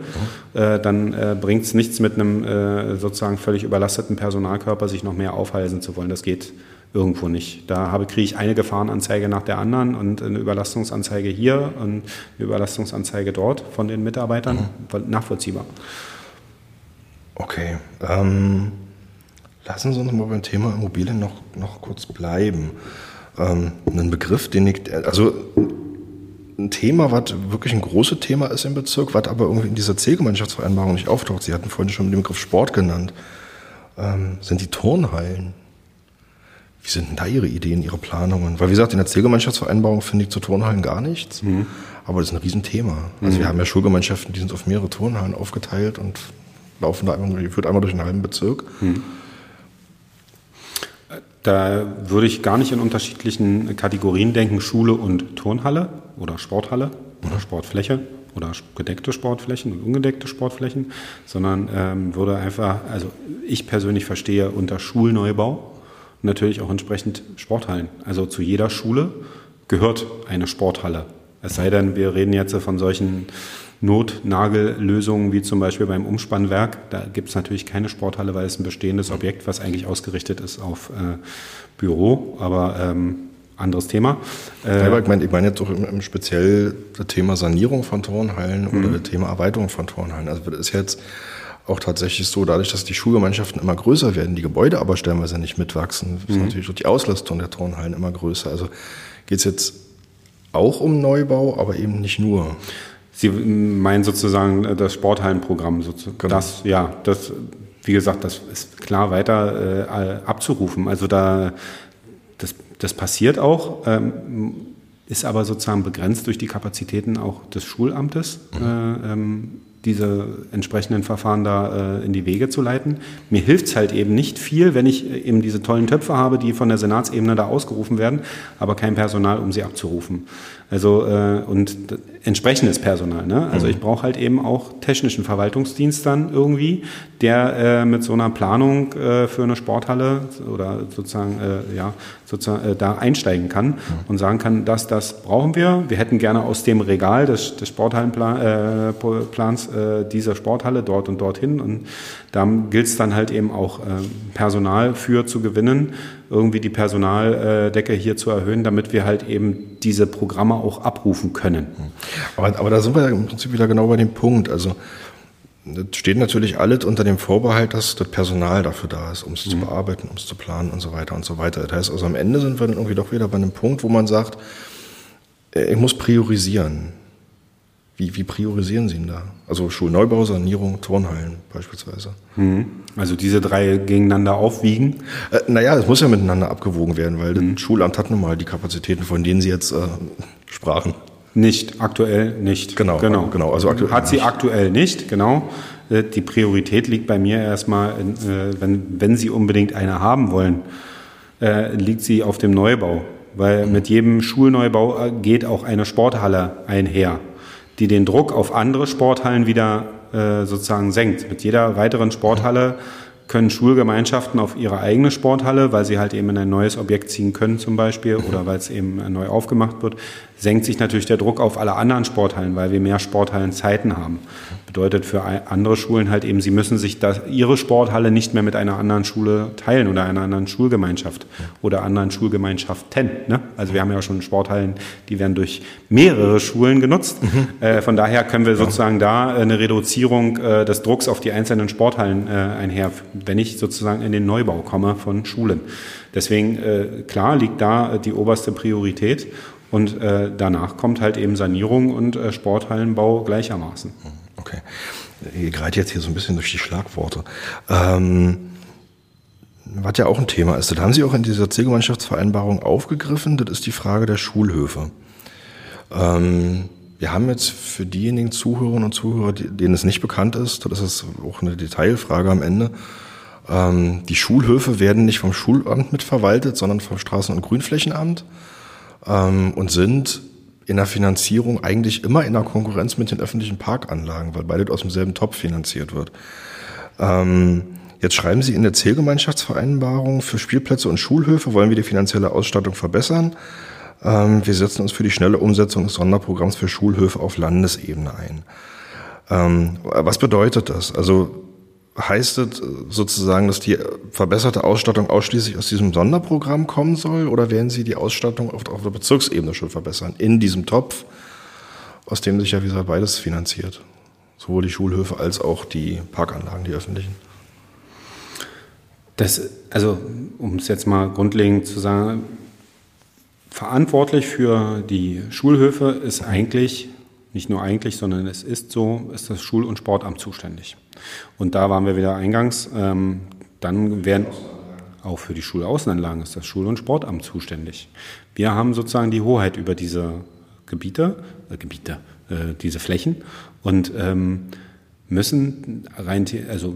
mhm. äh, dann äh, bringt es nichts mit einem äh, sozusagen völlig überlasteten Personalkörper, sich noch mehr aufhalsen zu wollen. Das geht irgendwo nicht. Da habe, kriege ich eine Gefahrenanzeige nach der anderen und eine Überlastungsanzeige hier und eine Überlastungsanzeige dort von den Mitarbeitern. Mhm. Nachvollziehbar. Okay. Ähm, lassen Sie uns mal beim Thema Immobilien noch, noch kurz bleiben. Ähm, ein Begriff, den ich, also ein Thema, was wirklich ein großes Thema ist im Bezirk, was aber irgendwie in dieser Zielgemeinschaftsvereinbarung nicht auftaucht. Sie hatten vorhin schon den Begriff Sport genannt. Ähm, sind die Turnhallen. Wie sind denn da Ihre Ideen, Ihre Planungen? Weil, wie gesagt, in der Zielgemeinschaftsvereinbarung finde ich zu Turnhallen gar nichts. Mhm. Aber das ist ein Riesenthema. Also, mhm. wir haben ja Schulgemeinschaften, die sind auf mehrere Turnhallen aufgeteilt und laufen da einmal, führt einmal durch einen halben Bezirk. Mhm. Da würde ich gar nicht in unterschiedlichen Kategorien denken, Schule und Turnhalle oder Sporthalle oder Sportfläche oder gedeckte Sportflächen und ungedeckte Sportflächen, sondern ähm, würde einfach, also ich persönlich verstehe unter Schulneubau natürlich auch entsprechend Sporthallen. Also zu jeder Schule gehört eine Sporthalle. Es sei denn, wir reden jetzt von solchen Notnagellösungen wie zum Beispiel beim Umspannwerk. Da gibt es natürlich keine Sporthalle, weil es ein bestehendes Objekt, was eigentlich ausgerichtet ist auf äh, Büro, aber ähm, anderes Thema. Äh, ja, ich meine ich mein jetzt auch im, im speziell das Thema Sanierung von Turnhallen mhm. oder das Thema Erweiterung von Turnhallen. Also das ist jetzt auch tatsächlich so, dadurch, dass die Schulgemeinschaften immer größer werden, die Gebäude aber stellenweise nicht mitwachsen, ist mhm. natürlich auch die Auslastung der Turnhallen immer größer. Also geht es jetzt auch um Neubau, aber eben nicht nur. Sie meinen sozusagen äh, das Sporthallenprogramm. Genau. Das, ja, das, wie gesagt, das ist klar weiter äh, abzurufen. Also da, das, das passiert auch, ähm, ist aber sozusagen begrenzt durch die Kapazitäten auch des Schulamtes. Mhm. Äh, ähm, diese entsprechenden Verfahren da äh, in die Wege zu leiten. Mir hilft es halt eben nicht viel, wenn ich äh, eben diese tollen Töpfe habe, die von der Senatsebene da ausgerufen werden, aber kein Personal, um sie abzurufen. Also äh, und entsprechendes Personal. Ne? Also mhm. ich brauche halt eben auch technischen Verwaltungsdienst dann irgendwie, der äh, mit so einer Planung äh, für eine Sporthalle oder sozusagen äh, ja sozusagen äh, da einsteigen kann mhm. und sagen kann, das das brauchen wir. Wir hätten gerne aus dem Regal des, des Sporthallenplans äh, diese Sporthalle dort und dorthin und da gilt es dann halt eben auch äh, Personal für zu gewinnen irgendwie die Personaldecke hier zu erhöhen, damit wir halt eben diese Programme auch abrufen können. Aber, aber da sind wir ja im Prinzip wieder genau bei dem Punkt. Also das steht natürlich alles unter dem Vorbehalt, dass das Personal dafür da ist, um es mhm. zu bearbeiten, um es zu planen und so weiter und so weiter. Das heißt also am Ende sind wir dann irgendwie doch wieder bei einem Punkt, wo man sagt, äh, ich muss priorisieren. Wie, wie priorisieren Sie ihn da? Also Schulneubau, Sanierung, Turnhallen beispielsweise. Mhm. Also diese drei gegeneinander aufwiegen? Äh, naja, es muss ja miteinander abgewogen werden, weil mhm. das Schulamt hat nun mal die Kapazitäten, von denen Sie jetzt äh, sprachen. Nicht, aktuell nicht. Genau, genau. genau also aktuell hat sie nicht. aktuell nicht, genau. Äh, die Priorität liegt bei mir erstmal, äh, wenn, wenn Sie unbedingt eine haben wollen, äh, liegt sie auf dem Neubau. Weil mhm. mit jedem Schulneubau geht auch eine Sporthalle einher die den Druck auf andere Sporthallen wieder äh, sozusagen senkt. Mit jeder weiteren Sporthalle können Schulgemeinschaften auf ihre eigene Sporthalle, weil sie halt eben in ein neues Objekt ziehen können zum Beispiel oder weil es eben neu aufgemacht wird, senkt sich natürlich der Druck auf alle anderen Sporthallen, weil wir mehr Sporthallenzeiten haben. Bedeutet für andere Schulen halt eben, sie müssen sich das, ihre Sporthalle nicht mehr mit einer anderen Schule teilen oder einer anderen Schulgemeinschaft oder anderen Schulgemeinschaften. Ne? Also wir haben ja schon Sporthallen, die werden durch mehrere Schulen genutzt. Mhm. Äh, von daher können wir sozusagen da eine Reduzierung äh, des Drucks auf die einzelnen Sporthallen äh, einher, wenn ich sozusagen in den Neubau komme von Schulen. Deswegen, äh, klar, liegt da äh, die oberste Priorität und äh, danach kommt halt eben Sanierung und äh, Sporthallenbau gleichermaßen. Okay. Ihr greift jetzt hier so ein bisschen durch die Schlagworte. Ähm, was ja auch ein Thema ist, das haben Sie auch in dieser Zielgemeinschaftsvereinbarung aufgegriffen, das ist die Frage der Schulhöfe. Ähm, wir haben jetzt für diejenigen Zuhörerinnen und Zuhörer, denen es nicht bekannt ist, das ist auch eine Detailfrage am Ende, ähm, die Schulhöfe werden nicht vom Schulamt mitverwaltet, sondern vom Straßen- und Grünflächenamt ähm, und sind in der Finanzierung eigentlich immer in der Konkurrenz mit den öffentlichen Parkanlagen, weil beide aus demselben Topf finanziert wird. Ähm, jetzt schreiben Sie in der Zielgemeinschaftsvereinbarung für Spielplätze und Schulhöfe wollen wir die finanzielle Ausstattung verbessern. Ähm, wir setzen uns für die schnelle Umsetzung des Sonderprogramms für Schulhöfe auf Landesebene ein. Ähm, was bedeutet das? Also heißt es sozusagen, dass die verbesserte Ausstattung ausschließlich aus diesem Sonderprogramm kommen soll oder werden Sie die Ausstattung auf, auf der Bezirksebene schon verbessern, in diesem Topf, aus dem sich ja wie gesagt beides finanziert? Sowohl die Schulhöfe als auch die Parkanlagen, die öffentlichen. Das, also, um es jetzt mal grundlegend zu sagen, Verantwortlich für die Schulhöfe ist eigentlich, nicht nur eigentlich, sondern es ist so, ist das Schul- und Sportamt zuständig. Und da waren wir wieder eingangs. Ähm, dann werden auch für die Schulaußenanlagen ist das Schul- und Sportamt zuständig. Wir haben sozusagen die Hoheit über diese Gebiete, äh, Gebiete, äh, diese Flächen und ähm, müssen rein, also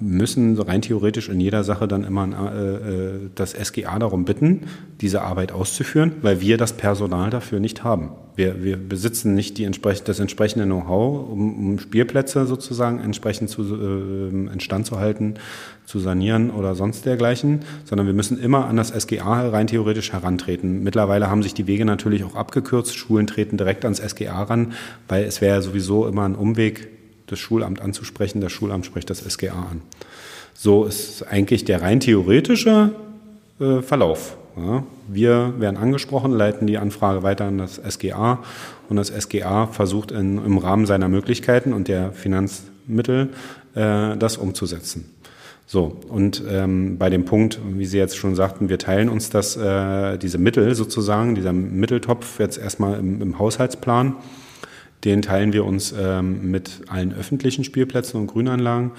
müssen rein theoretisch in jeder Sache dann immer äh, äh das SGA darum bitten, diese Arbeit auszuführen, weil wir das Personal dafür nicht haben. Wir, wir besitzen nicht die entsprech das entsprechende Know-how, um, um, Spielplätze sozusagen entsprechend zu, äh, instand zu halten, zu sanieren oder sonst dergleichen, sondern wir müssen immer an das SGA rein theoretisch herantreten. Mittlerweile haben sich die Wege natürlich auch abgekürzt. Schulen treten direkt ans SGA ran, weil es wäre ja sowieso immer ein Umweg, das Schulamt anzusprechen. Das Schulamt spricht das SGA an. So ist eigentlich der rein theoretische äh, Verlauf. Ja, wir werden angesprochen, leiten die Anfrage weiter an das SGA und das SGA versucht in, im Rahmen seiner Möglichkeiten und der Finanzmittel äh, das umzusetzen. So, und ähm, bei dem Punkt, wie Sie jetzt schon sagten, wir teilen uns das, äh, diese Mittel sozusagen, dieser Mitteltopf jetzt erstmal im, im Haushaltsplan den teilen wir uns ähm, mit allen öffentlichen Spielplätzen und Grünanlagen.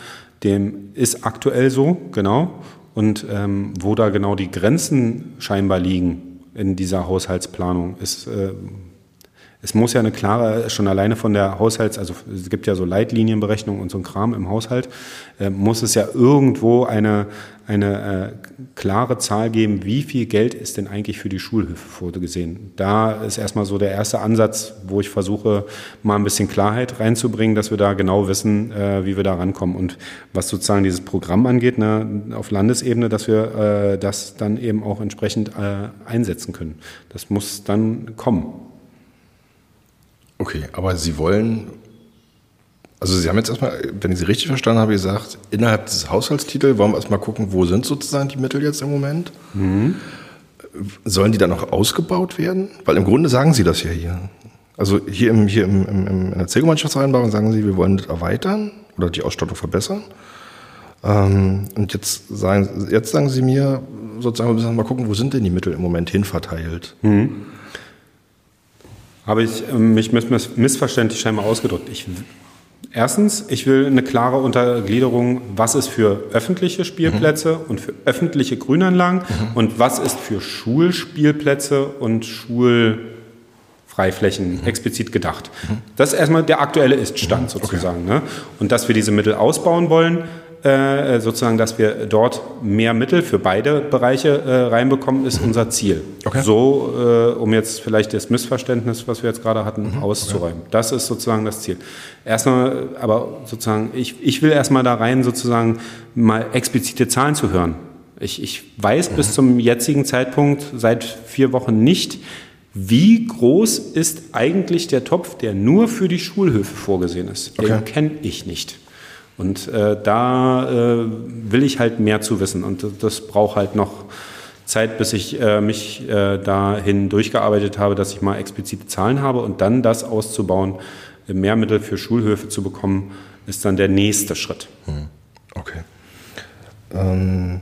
Dem ist aktuell so, genau. Und ähm, wo da genau die Grenzen scheinbar liegen in dieser Haushaltsplanung, ist äh, es muss ja eine klare, schon alleine von der Haushalts, also es gibt ja so Leitlinienberechnungen und so ein Kram im Haushalt, äh, muss es ja irgendwo eine, eine äh, klare Zahl geben, wie viel Geld ist denn eigentlich für die Schulhilfe vorgesehen. Da ist erstmal so der erste Ansatz, wo ich versuche, mal ein bisschen Klarheit reinzubringen, dass wir da genau wissen, äh, wie wir da rankommen. Und was sozusagen dieses Programm angeht, ne, auf Landesebene, dass wir äh, das dann eben auch entsprechend äh, einsetzen können. Das muss dann kommen. Okay, aber Sie wollen, also Sie haben jetzt erstmal, wenn ich Sie richtig verstanden habe, gesagt, innerhalb des Haushaltstitels wollen wir erstmal gucken, wo sind sozusagen die Mittel jetzt im Moment? Mhm. Sollen die dann noch ausgebaut werden? Weil im Grunde sagen Sie das ja hier. Also hier, im, hier im, im, in der Zielgemeinschaftsvereinbarung sagen Sie, wir wollen das erweitern oder die Ausstattung verbessern. Ähm, und jetzt sagen, jetzt sagen Sie mir, sozusagen, wir müssen mal gucken, wo sind denn die Mittel im Moment hinverteilt? Mhm habe ich ähm, mich missverständlich scheinbar ausgedrückt. Ich, erstens, ich will eine klare Untergliederung, was ist für öffentliche Spielplätze mhm. und für öffentliche Grünanlagen mhm. und was ist für Schulspielplätze und Schulfreiflächen mhm. explizit gedacht. Mhm. Das ist erstmal der aktuelle Iststand mhm. sozusagen. Okay. Ne? Und dass wir diese Mittel ausbauen wollen, äh, sozusagen, dass wir dort mehr Mittel für beide Bereiche äh, reinbekommen, ist unser Ziel. Okay. So, äh, um jetzt vielleicht das Missverständnis, was wir jetzt gerade hatten, mhm. auszuräumen. Okay. Das ist sozusagen das Ziel. Erstmal, aber sozusagen, ich, ich will erstmal da rein, sozusagen mal explizite Zahlen zu hören. Ich, ich weiß mhm. bis zum jetzigen Zeitpunkt seit vier Wochen nicht, wie groß ist eigentlich der Topf, der nur für die Schulhöfe vorgesehen ist? Den okay. kenne ich nicht. Und äh, da äh, will ich halt mehr zu wissen. Und das braucht halt noch Zeit, bis ich äh, mich äh, dahin durchgearbeitet habe, dass ich mal explizite Zahlen habe und dann das auszubauen, mehr Mittel für Schulhöfe zu bekommen, ist dann der nächste Schritt. Hm. Okay. Ähm,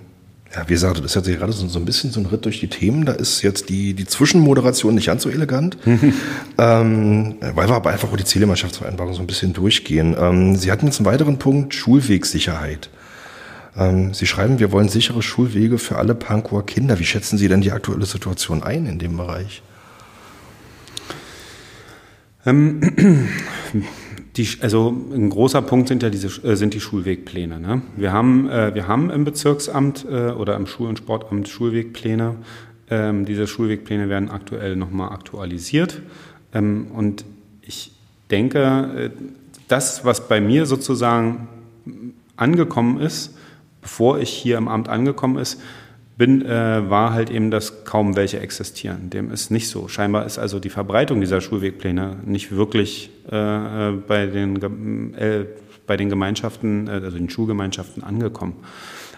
Ja, wie gesagt, das ist jetzt gerade so, so ein bisschen so ein Ritt durch die Themen. Da ist jetzt die, die Zwischenmoderation nicht ganz so elegant, [LAUGHS] ähm, weil wir aber einfach auch die Zählemannschaftsvereinbarung so ein bisschen durchgehen. Ähm, Sie hatten jetzt einen weiteren Punkt, Schulwegsicherheit. Ähm, Sie schreiben, wir wollen sichere Schulwege für alle Pankower Kinder. Wie schätzen Sie denn die aktuelle Situation ein in dem Bereich? [CLEARS THROAT] Die, also ein großer Punkt sind ja diese äh, sind die Schulwegpläne. Ne? Wir haben äh, wir haben im Bezirksamt äh, oder im Schul- und Sportamt Schulwegpläne. Ähm, diese Schulwegpläne werden aktuell nochmal aktualisiert ähm, und ich denke, äh, das, was bei mir sozusagen angekommen ist, bevor ich hier im Amt angekommen ist, bin, äh, war halt eben, dass kaum welche existieren. Dem ist nicht so. Scheinbar ist also die Verbreitung dieser Schulwegpläne nicht wirklich äh, bei, den, äh, bei den Gemeinschaften, äh, also den Schulgemeinschaften angekommen.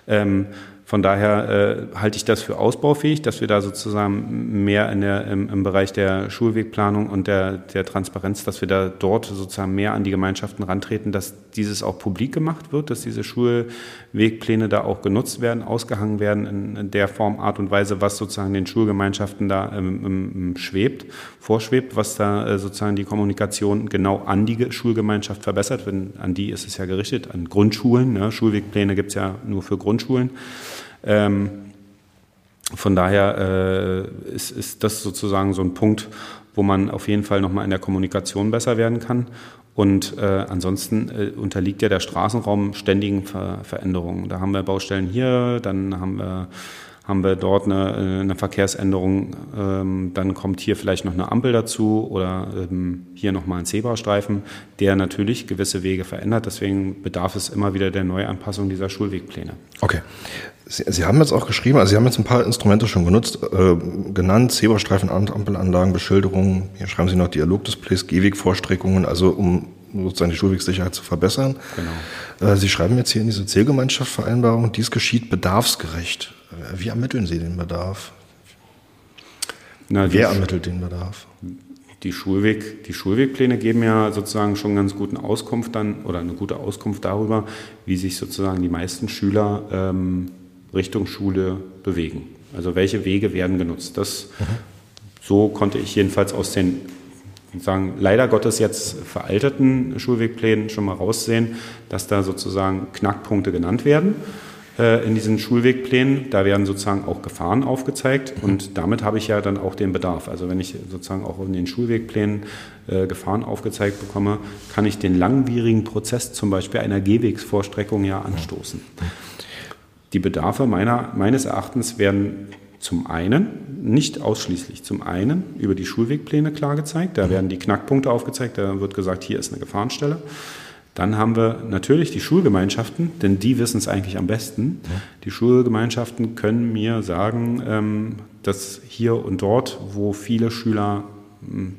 Ähm, von daher äh, halte ich das für ausbaufähig, dass wir da sozusagen mehr in der, im, im Bereich der Schulwegplanung und der, der Transparenz, dass wir da dort sozusagen mehr an die Gemeinschaften rantreten, dass dieses auch publik gemacht wird, dass diese Schulwegpläne da auch genutzt werden, ausgehangen werden in, der Form, Art und Weise, was sozusagen den Schulgemeinschaften da ähm, schwebt, vorschwebt, was da äh, sozusagen die Kommunikation genau an die Schulgemeinschaft verbessert. Wenn, an die ist es ja gerichtet, an Grundschulen. Ne? Schulwegpläne gibt es ja nur für Grundschulen. Ähm, von daher äh, ist, ist das sozusagen so ein Punkt, wo man auf jeden Fall nochmal in der Kommunikation besser werden kann. Und äh, ansonsten äh, unterliegt ja der Straßenraum ständigen Ver Veränderungen. Da haben wir Baustellen hier, dann haben wir haben wir dort eine, eine Verkehrsänderung, ähm, dann kommt hier vielleicht noch eine Ampel dazu oder ähm, hier nochmal ein Zebrastreifen, der natürlich gewisse Wege verändert. Deswegen bedarf es immer wieder der Neuanpassung dieser Schulwegpläne. Okay. Sie, Sie haben jetzt auch geschrieben, also Sie haben jetzt ein paar Instrumente schon genutzt, äh, genannt, Zebrastreifen, Ampelanlagen, Beschilderungen, hier schreiben Sie noch Dialogdisplays, Gehwegvorstreckungen, also um sozusagen die Schulwegsicherheit zu verbessern. Genau. Äh, Sie schreiben jetzt hier in diese Zielgemeinschaftsvereinbarung, dies geschieht bedarfsgerecht. Wie ermitteln Sie den Bedarf? Na, Wer ermittelt den Bedarf? Die, Schulweg, die Schulwegpläne geben ja sozusagen schon ganz guten Auskunft dann oder eine gute Auskunft darüber, wie sich sozusagen die meisten Schüler ähm, Richtung Schule bewegen. Also welche Wege werden genutzt. Das so konnte ich jedenfalls aus den sagen, leider Gottes jetzt veralteten Schulwegplänen schon mal raussehen, dass da sozusagen Knackpunkte genannt werden äh, in diesen Schulwegplänen. Da werden sozusagen auch Gefahren aufgezeigt und damit habe ich ja dann auch den Bedarf. Also wenn ich sozusagen auch in den Schulwegplänen äh, Gefahren aufgezeigt bekomme, kann ich den langwierigen Prozess zum Beispiel einer Gehwegsvorstreckung ja anstoßen. Die Bedarfe meiner, meines Erachtens werden zum einen, nicht ausschließlich, zum einen über die Schulwegpläne klar gezeigt. Da mhm. werden die Knackpunkte aufgezeigt. Da wird gesagt, hier ist eine Gefahrenstelle. Dann haben wir natürlich die Schulgemeinschaften, denn die wissen es eigentlich am besten. Ja. Die Schulgemeinschaften können mir sagen, ähm, dass hier und dort, wo viele Schüler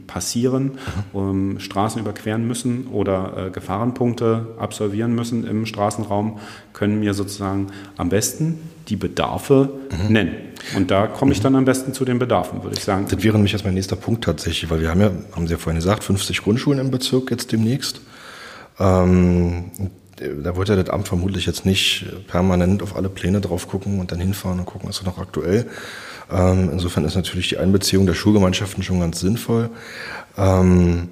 passieren, um, Straßen überqueren müssen oder äh, Gefahrenpunkte absolvieren müssen im Straßenraum, können mir sozusagen am besten die Bedarfe mhm. nennen. Und da komme ich mhm. dann am besten zu den Bedarfen, würde ich sagen. Das wäre nämlich jetzt mein nächster Punkt tatsächlich, weil wir haben ja, haben Sie ja vorhin gesagt, 50 Grundschulen im Bezirk jetzt demnächst. Ähm, da wird ja das Amt vermutlich jetzt nicht permanent auf alle Pläne drauf gucken und dann hinfahren und gucken, ist das noch aktuell. Ähm, insofern ist natürlich die Einbeziehung der Schulgemeinschaften schon ganz sinnvoll. Ähm,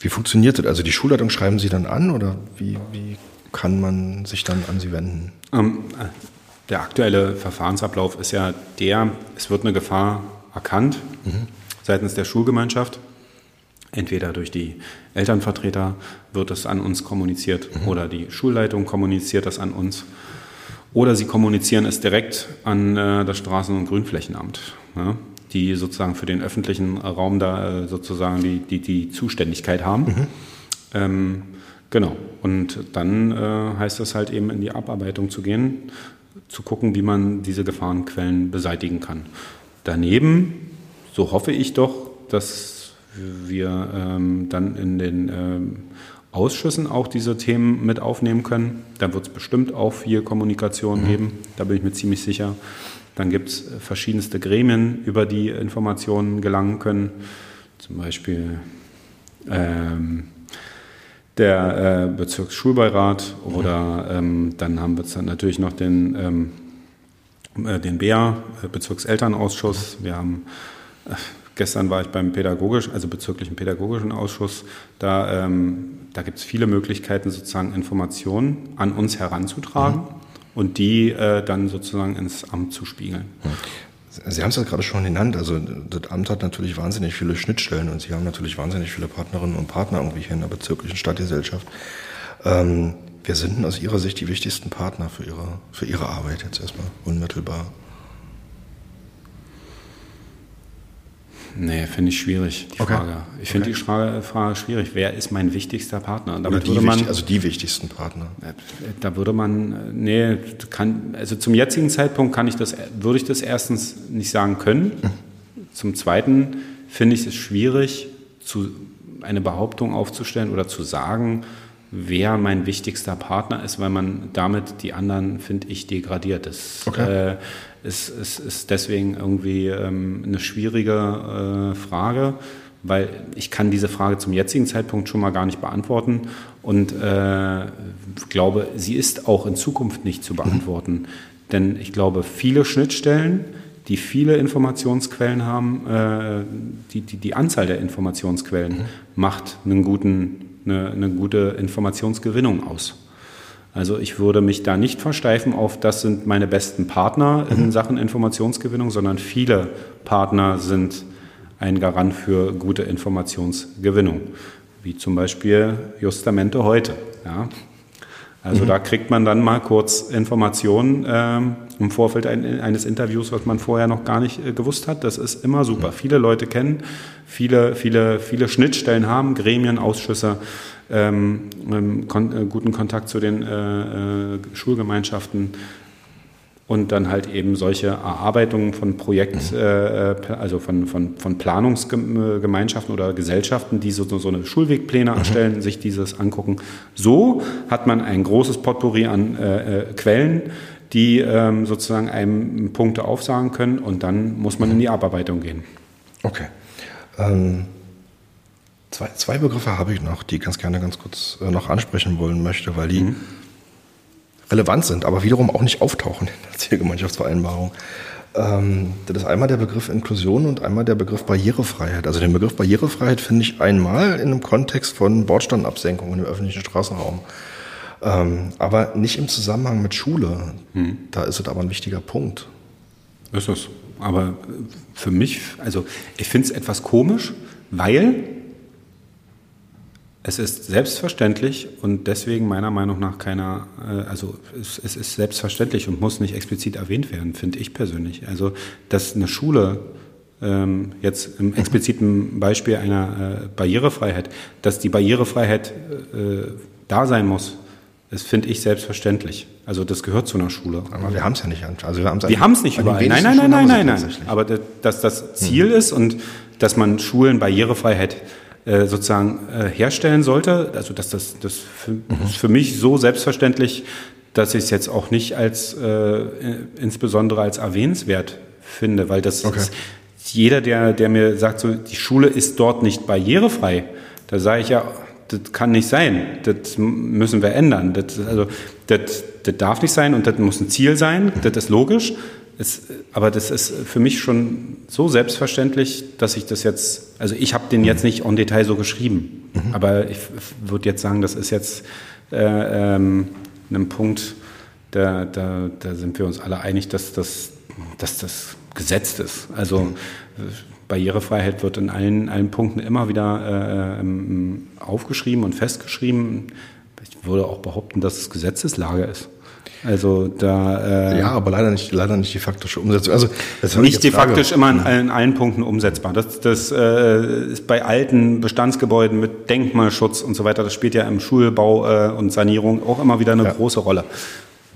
wie funktioniert das? Also die Schulleitung schreiben Sie dann an oder wie, wie kann man sich dann an Sie wenden? Ähm, der aktuelle Verfahrensablauf ist ja der, es wird eine Gefahr erkannt mhm. seitens der Schulgemeinschaft. Entweder durch die Elternvertreter wird es an uns kommuniziert mhm. oder die Schulleitung kommuniziert das an uns. Oder sie kommunizieren es direkt an äh, das Straßen- und Grünflächenamt, ja, die sozusagen für den öffentlichen Raum da äh, sozusagen die, die, die Zuständigkeit haben. Mhm. Ähm, genau. Und dann äh, heißt es halt eben in die Abarbeitung zu gehen, zu gucken, wie man diese Gefahrenquellen beseitigen kann. Daneben, so hoffe ich doch, dass wir ähm, dann in den ähm, Ausschüssen auch diese Themen mit aufnehmen können. Da wird es bestimmt auch viel Kommunikation mhm. geben, da bin ich mir ziemlich sicher. Dann gibt es verschiedenste Gremien, über die Informationen gelangen können, zum Beispiel ähm, der äh, Bezirksschulbeirat oder ähm, dann haben wir natürlich noch den ähm, äh, den BEA, äh, Bezirkselternausschuss. Wir haben äh, Gestern war ich beim pädagogischen, also bezirklichen pädagogischen Ausschuss. Da, ähm, da gibt es viele Möglichkeiten, sozusagen Informationen an uns heranzutragen mhm. und die äh, dann sozusagen ins Amt zu spiegeln. Sie haben es ja gerade schon genannt. Also das Amt hat natürlich wahnsinnig viele Schnittstellen und Sie haben natürlich wahnsinnig viele Partnerinnen und Partner irgendwie hier in der bezirklichen Stadtgesellschaft. Ähm, wer sind denn aus Ihrer Sicht die wichtigsten Partner für Ihre, für Ihre Arbeit jetzt erstmal unmittelbar? Nee, finde ich schwierig, die okay. Frage. Ich finde okay. die Frage, Frage, schwierig. Wer ist mein wichtigster Partner? Damit Oder die man, also die wichtigsten Partner. Äh, da würde man, nee, kann, also zum jetzigen Zeitpunkt kann ich das, würde ich das erstens nicht sagen können. Hm. Zum Zweiten finde ich es schwierig, zu, eine Behauptung aufzustellen oder zu sagen, wer mein wichtigster Partner ist, weil man damit die anderen, finde ich, degradiert. Das okay. äh, ist, ist, ist deswegen irgendwie ähm, eine schwierige äh, Frage, weil ich kann diese Frage zum jetzigen Zeitpunkt schon mal gar nicht beantworten und äh, glaube, sie ist auch in Zukunft nicht zu beantworten. Mhm. Denn ich glaube, viele Schnittstellen, die viele Informationsquellen haben, äh, die, die, die Anzahl der Informationsquellen mhm. macht einen guten eine, eine gute Informationsgewinnung aus. Also ich würde mich da nicht versteifen auf, das sind meine besten Partner in mhm. Sachen Informationsgewinnung, sondern viele Partner sind ein Garant für gute Informationsgewinnung, wie zum Beispiel Justamente heute. Ja. Also mhm. da kriegt man dann mal kurz Informationen ähm, im Vorfeld ein, eines Interviews, was man vorher noch gar nicht äh, gewusst hat. Das ist immer super. Mhm. Viele Leute kennen, viele, viele, viele Schnittstellen haben, Gremien, Ausschüsse, ähm, ähm kon äh, guten Kontakt zu den äh, äh Schulgemeinschaften und dann halt eben solche Erarbeitungen von Projekt, mhm. äh, äh also von, von, von Planungsgemeinschaften oder Gesellschaften, die so, so eine Schulwegpläne mhm. erstellen, sich dieses angucken. So hat man ein großes Potpourri an äh, äh, Quellen, die ähm, sozusagen einem Punkte aufsagen können und dann muss man in die Abarbeitung gehen. Okay. Ähm, zwei, zwei Begriffe habe ich noch, die ich ganz gerne ganz kurz äh, noch ansprechen wollen möchte, weil die mhm relevant sind, aber wiederum auch nicht auftauchen in der Zielgemeinschaftsvereinbarung. Ähm, das ist einmal der Begriff Inklusion und einmal der Begriff Barrierefreiheit. Also den Begriff Barrierefreiheit finde ich einmal in einem Kontext von Bordstandabsenkung im öffentlichen Straßenraum. Ähm, aber nicht im Zusammenhang mit Schule. Hm. Da ist es aber ein wichtiger Punkt. Ist es. Aber für mich, also ich finde es etwas komisch, weil es ist selbstverständlich und deswegen meiner Meinung nach keiner, äh, also es, es ist selbstverständlich und muss nicht explizit erwähnt werden, finde ich persönlich. Also, dass eine Schule ähm, jetzt im expliziten Beispiel einer äh, Barrierefreiheit, dass die Barrierefreiheit äh, da sein muss, das finde ich selbstverständlich. Also das gehört zu einer Schule. Aber wir haben es ja nicht. Also wir haben es wir haben es nicht überall. Nein, nein, nein, nein, nein, nein. Aber dass das Ziel hm. ist und dass man Schulen Barrierefreiheit äh, sozusagen äh, herstellen sollte. Also dass das, das für, mhm. ist für mich so selbstverständlich, dass ich es jetzt auch nicht als äh, insbesondere als erwähnenswert finde, weil das okay. ist, jeder, der, der mir sagt, so die Schule ist dort nicht barrierefrei, da sage ich ja, das kann nicht sein, das müssen wir ändern. Das, also, das, das darf nicht sein und das muss ein Ziel sein, das ist logisch. Es, aber das ist für mich schon so selbstverständlich, dass ich das jetzt, also ich habe den jetzt nicht en Detail so geschrieben, mhm. aber ich würde jetzt sagen, das ist jetzt äh, ähm, ein Punkt, da, da, da sind wir uns alle einig, dass das, dass das gesetzt ist. Also mhm. Barrierefreiheit wird in allen, allen Punkten immer wieder äh, ähm, aufgeschrieben und festgeschrieben. Ich würde auch behaupten, dass es Gesetzeslage ist. Also da äh, ja, aber leider nicht, leider nicht die faktische Umsetzung. Also nicht die faktisch immer in allen, allen Punkten umsetzbar. Das, das äh, ist bei alten Bestandsgebäuden mit Denkmalschutz und so weiter. Das spielt ja im Schulbau äh, und Sanierung auch immer wieder eine ja. große Rolle.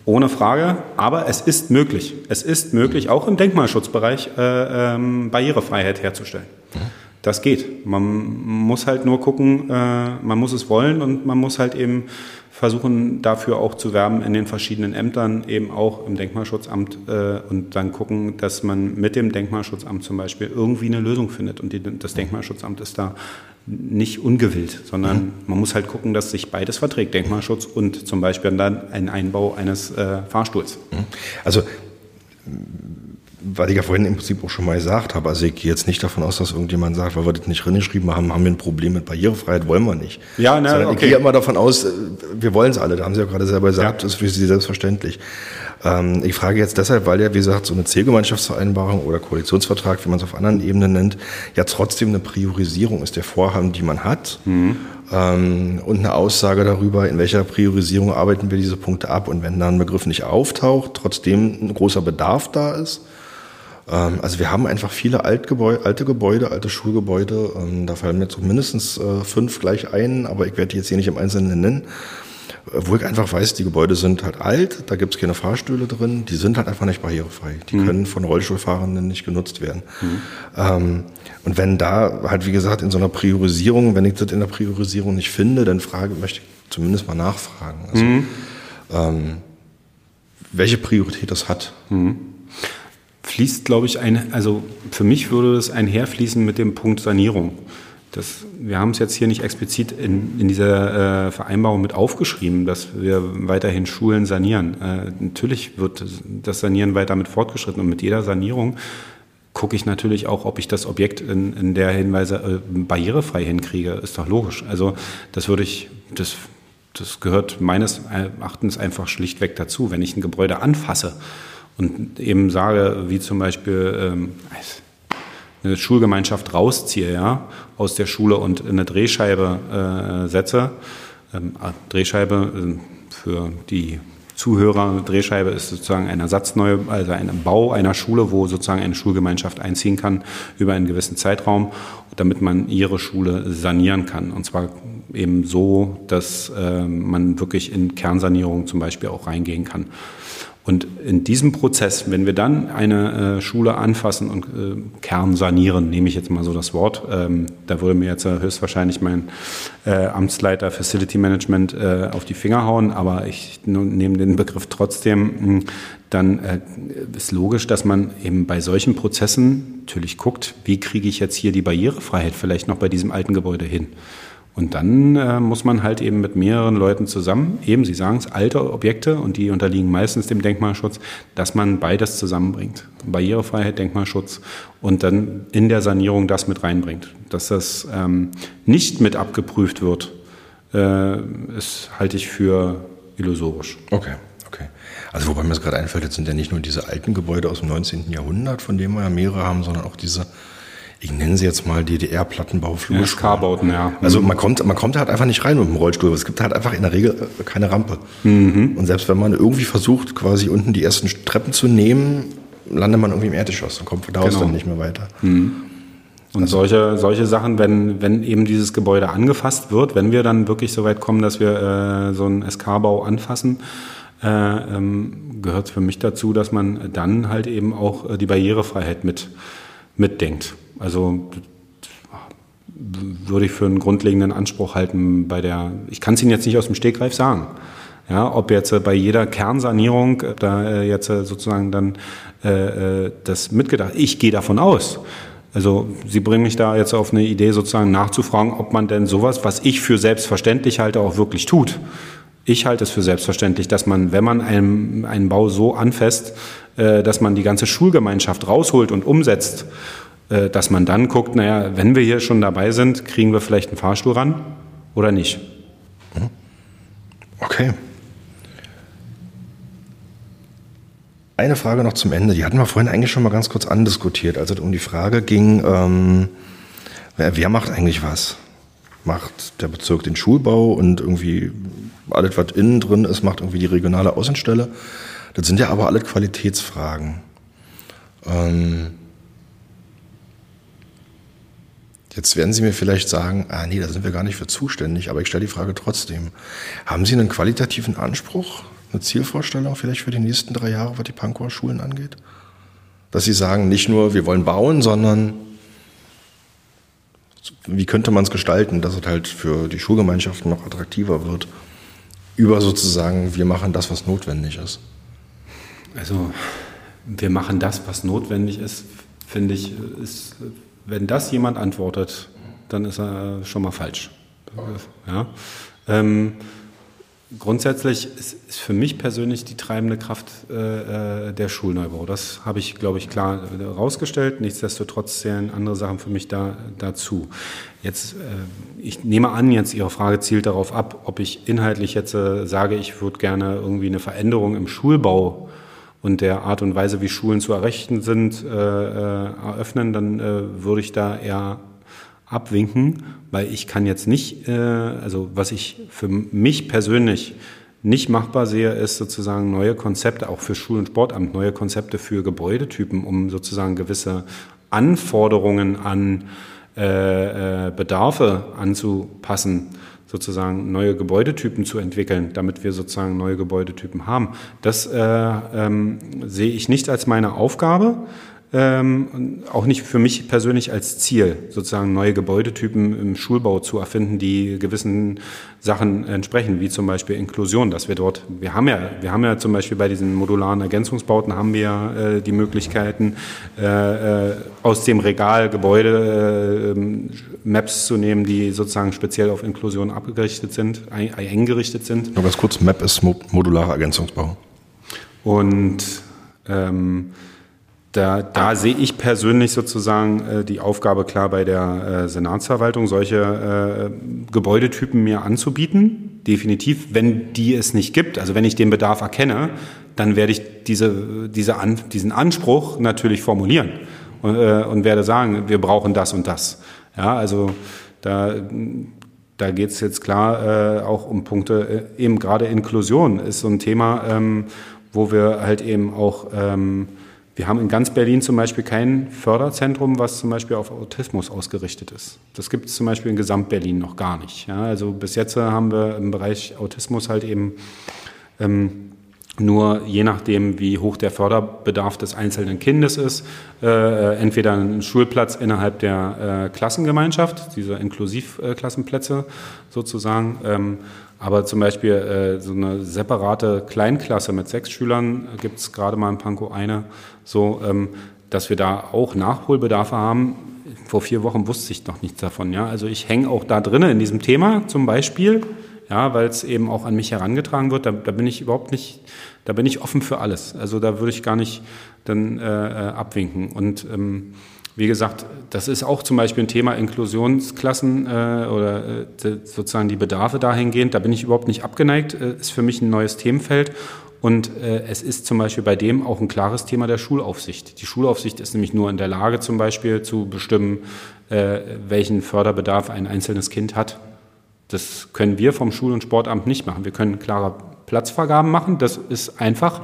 Ohne Frage, aber es ist möglich. Es ist möglich, auch im Denkmalschutzbereich äh, ähm, Barrierefreiheit herzustellen. Mhm. Das geht. Man muss halt nur gucken, äh, man muss es wollen und man muss halt eben versuchen dafür auch zu werben in den verschiedenen Ämtern, eben auch im Denkmalschutzamt äh, und dann gucken, dass man mit dem Denkmalschutzamt zum Beispiel irgendwie eine Lösung findet. Und die, das Denkmalschutzamt ist da nicht ungewillt, sondern mhm. man muss halt gucken, dass sich beides verträgt, Denkmalschutz und zum Beispiel dann ein Einbau eines äh, Fahrstuhls. Mhm. Also weil ich ja vorhin im Prinzip auch schon mal gesagt habe, also ich gehe jetzt nicht davon aus, dass irgendjemand sagt, weil wir das nicht reingeschrieben haben, haben wir ein Problem mit Barrierefreiheit, wollen wir nicht. Ja, ne, okay. Ich gehe immer davon aus, äh, wir wollen es alle, da haben Sie ja gerade selber gesagt, ja. das ist für Sie selbstverständlich. Ähm, ich frage jetzt deshalb, weil ja, wie gesagt, so eine Zielgemeinschaftsvereinbarung oder Koalitionsvertrag, wie man es auf anderen Ebenen nennt, ja trotzdem eine Priorisierung ist der Vorhaben, die man hat. Mhm. Ähm, und eine Aussage darüber, in welcher Priorisierung arbeiten wir diese Punkte ab. Und wenn da ein Begriff nicht auftaucht, trotzdem ein großer Bedarf da ist, also wir haben einfach viele Altgebäude, alte Gebäude, alte Schulgebäude. Ähm, da fallen mir jetzt so mindestens äh, fünf gleich ein, aber ich werde die jetzt hier nicht im Einzelnen nennen. Äh, wo ich einfach weiß, die Gebäude sind halt alt, da gibt es keine Fahrstühle drin, die sind halt einfach nicht barrierefrei. Die mhm. können von Rollstuhlfahrenden nicht genutzt werden. Mhm. Ähm, und wenn da halt, wie gesagt, in so einer Priorisierung, wenn ich das in der Priorisierung nicht finde, dann frage, möchte ich zumindest mal nachfragen. Also, mhm. ähm, welche Priorität das hat. Fließt, glaube ich, ein, also für mich würde das einherfließen mit dem Punkt Sanierung. Das, wir haben es jetzt hier nicht explizit in, in dieser äh, Vereinbarung mit aufgeschrieben, dass wir weiterhin Schulen sanieren. Äh, natürlich wird das Sanieren weiter mit fortgeschritten und mit jeder Sanierung gucke ich natürlich auch, ob ich das Objekt in, in der Hinweise äh, barrierefrei hinkriege. Ist doch logisch. Also das würde ich, das, das gehört meines Erachtens einfach schlichtweg dazu. Wenn ich ein Gebäude anfasse, und eben sage, wie zum Beispiel ähm, eine Schulgemeinschaft rausziehe, ja, aus der Schule und eine Drehscheibe äh, setze. Ähm, ah, Drehscheibe äh, für die Zuhörer, Drehscheibe ist sozusagen ein Ersatzneu, also ein Bau einer Schule, wo sozusagen eine Schulgemeinschaft einziehen kann über einen gewissen Zeitraum, damit man ihre Schule sanieren kann. Und zwar eben so, dass äh, man wirklich in Kernsanierung zum Beispiel auch reingehen kann. Und in diesem Prozess, wenn wir dann eine äh, Schule anfassen und äh, kernsanieren, nehme ich jetzt mal so das Wort, ähm, da würde mir jetzt äh, höchstwahrscheinlich mein äh, Amtsleiter Facility Management äh, auf die Finger hauen, aber ich nehme den Begriff trotzdem, hm, dann ist logisch, dass man eben bei solchen Prozessen natürlich guckt, wie kriege ich jetzt hier die Barrierefreiheit vielleicht noch bei diesem alten Gebäude hin. Und dann äh, muss man halt eben mit mehreren Leuten zusammen, eben, Sie sagen es, alte Objekte und die unterliegen meistens dem Denkmalschutz, dass man beides zusammenbringt. Barrierefreiheit, Denkmalschutz und dann in der Sanierung das mit reinbringt. Dass das ähm, nicht mit abgeprüft wird, äh, ist, halte ich für illusorisch. Okay. Okay. Also wobei mir das gerade einfällt, jetzt sind ja nicht nur diese alten Gebäude aus dem 19. Jahrhundert, von denen wir ja mehrere haben, sondern auch diese ich nenne sie jetzt mal DDR-Plattenbau, Flurbauten, ja. Also man kommt, man kommt halt einfach nicht rein mit dem Rollstuhl. Es gibt halt einfach in der Regel äh, keine Rampe. Mhm. Und selbst wenn man irgendwie versucht, quasi unten die ersten Treppen zu nehmen, landet man irgendwie im Erdgeschoss und kommt von da aus genau. dann nicht mehr weiter. Mhm. Und also, solche, solche Sachen, wenn, wenn eben dieses Gebäude angefasst wird, wenn wir dann wirklich so weit kommen, dass wir äh, so einen SK-Bau anfassen, äh, ähm, gehört für mich dazu, dass man dann halt eben auch äh, die Barrierefreiheit mit mitdenkt. Also würde ich für einen grundlegenden Anspruch halten bei der, ich kann es Ihnen jetzt nicht aus dem Stegreif sagen. Ja, ob jetzt bei jeder Kernsanierung da äh, jetzt sozusagen dann äh, äh, das mitgedacht. Ich gehe davon aus. Also Sie bringen mich da jetzt auf eine Idee sozusagen nachzufragen, ob man denn sowas, was ich für selbstverständlich halte, auch wirklich tut. Ich halte es für selbstverständlich, dass man, wenn man einen, einen Bau so anfasst, äh, dass man die ganze Schulgemeinschaft rausholt und umsetzt äh, dass man dann guckt, naja, wenn wir hier schon dabei sind, kriegen wir vielleicht einen Fahrstuhl ran oder nicht. Mhm. Okay. Eine Frage noch zum Ende. Die hatten wir vorhin eigentlich schon mal ganz kurz andiskutiert, als es um die Frage ging, ähm, wer, wer macht eigentlich was? Macht der Bezirk den Schulbau und irgendwie alles, was innen drin ist, macht irgendwie die regionale Außenstelle? Das sind ja aber alle Qualitätsfragen. Ähm, Jetzt werden Sie mir vielleicht sagen, ah nee, da sind wir gar nicht für zuständig, aber ich stelle die Frage trotzdem. Haben Sie einen qualitativen Anspruch, eine Zielvorstellung vielleicht für die nächsten drei Jahre, was die Pankower Schulen angeht? Dass Sie sagen, nicht nur wir wollen bauen, sondern wie könnte man es gestalten, dass es halt für die Schulgemeinschaften noch attraktiver wird, über sozusagen, wir machen das, was notwendig ist? Also, wir machen das, was notwendig ist, finde ich, ist wenn das jemand antwortet, dann ist er schon mal falsch. Ja? Ähm, grundsätzlich ist, ist, für mich persönlich die treibende Kraft äh, äh der Schulneubau. Das habe ich, glaube ich, klar herausgestellt. Nichtsdestotrotz zählen andere Sachen für mich da, dazu. Jetzt, äh, ich nehme an, jetzt Ihre Frage zielt darauf ab, ob ich inhaltlich jetzt äh, sage, ich würde gerne irgendwie eine Veränderung im Schulbau und der Art und Weise, wie Schulen zu errichten sind, äh, äh eröffnen, dann äh, würde ich da eher abwinken, weil ich kann jetzt nicht, äh, also was ich für mich persönlich nicht machbar sehe, ist sozusagen neue Konzepte, auch für Schul- und Sportamt, neue Konzepte für Gebäudetypen, um sozusagen gewisse Anforderungen an äh, äh, Bedarfe anzupassen, sozusagen neue Gebäudetypen zu entwickeln, damit wir sozusagen neue Gebäudetypen haben. Das äh, ähm, sehe ich nicht als meine Aufgabe ähm, auch nicht für mich persönlich als Ziel, sozusagen neue Gebäudetypen im Schulbau zu erfinden, die gewissen Sachen entsprechen, wie zum Beispiel Inklusion, dass wir dort, wir haben ja, wir haben ja zum Beispiel bei diesen modularen Ergänzungsbauten haben wir äh, die Möglichkeiten, äh, äh, aus dem Regal Gebäude äh, Maps zu nehmen, die sozusagen speziell auf Inklusion abgerichtet sind, eingerichtet sind. Nur ganz kurz, Map ist modularer Ergänzungsbau. Und ähm, da, da sehe ich persönlich sozusagen äh, die Aufgabe klar bei der äh, Senatsverwaltung, solche äh, Gebäudetypen mir anzubieten. Definitiv, wenn die es nicht gibt, also wenn ich den Bedarf erkenne, dann werde ich diese, diese an, diesen Anspruch natürlich formulieren und, äh, und werde sagen, wir brauchen das und das. Ja, also da, da geht es jetzt klar äh, auch um Punkte, äh, eben gerade Inklusion ist so ein Thema, ähm, wo wir halt eben auch ähm, wir haben in ganz Berlin zum Beispiel kein Förderzentrum, was zum Beispiel auf Autismus ausgerichtet ist. Das gibt es zum Beispiel in Gesamt-Berlin noch gar nicht. Ja, also bis jetzt haben wir im Bereich Autismus halt eben ähm, nur je nachdem, wie hoch der Förderbedarf des einzelnen Kindes ist, äh, entweder einen Schulplatz innerhalb der äh, Klassengemeinschaft, diese Inklusivklassenplätze sozusagen, ähm, aber zum Beispiel äh, so eine separate Kleinklasse mit sechs Schülern gibt es gerade mal in Pankow eine, so ähm, dass wir da auch Nachholbedarfe haben. Vor vier Wochen wusste ich noch nichts davon. Ja, also ich hänge auch da drinnen in diesem Thema zum Beispiel, ja, weil es eben auch an mich herangetragen wird. Da, da bin ich überhaupt nicht, da bin ich offen für alles. Also da würde ich gar nicht dann äh, äh abwinken und ähm, wie gesagt, das ist auch zum Beispiel ein Thema Inklusionsklassen äh, oder äh, sozusagen die Bedarfe dahingehend. Da bin ich überhaupt nicht abgeneigt, äh, ist für mich ein neues Themenfeld. Und äh, es ist zum Beispiel bei dem auch ein klares Thema der Schulaufsicht. Die Schulaufsicht ist nämlich nur in der Lage, zum Beispiel zu bestimmen, äh, welchen Förderbedarf ein einzelnes Kind hat. Das können wir vom Schul- und Sportamt nicht machen. Wir können klare Platzvergaben machen, das ist einfach.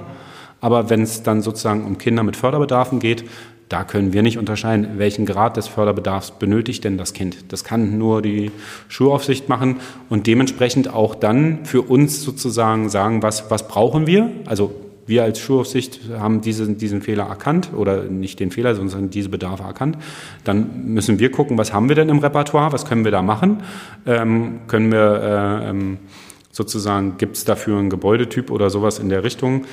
Aber wenn es dann sozusagen um Kinder mit Förderbedarfen geht, da können wir nicht unterscheiden, welchen Grad des Förderbedarfs benötigt denn das Kind. Das kann nur die Schulaufsicht machen und dementsprechend auch dann für uns sozusagen sagen, was, was brauchen wir? Also wir als Schulaufsicht haben diesen, diesen Fehler erkannt oder nicht den Fehler, sondern diese Bedarfe erkannt. Dann müssen wir gucken, was haben wir denn im Repertoire, was können wir da machen? Ähm, können wir äh, ähm, sozusagen, gibt es dafür einen Gebäudetyp oder sowas in der Richtung?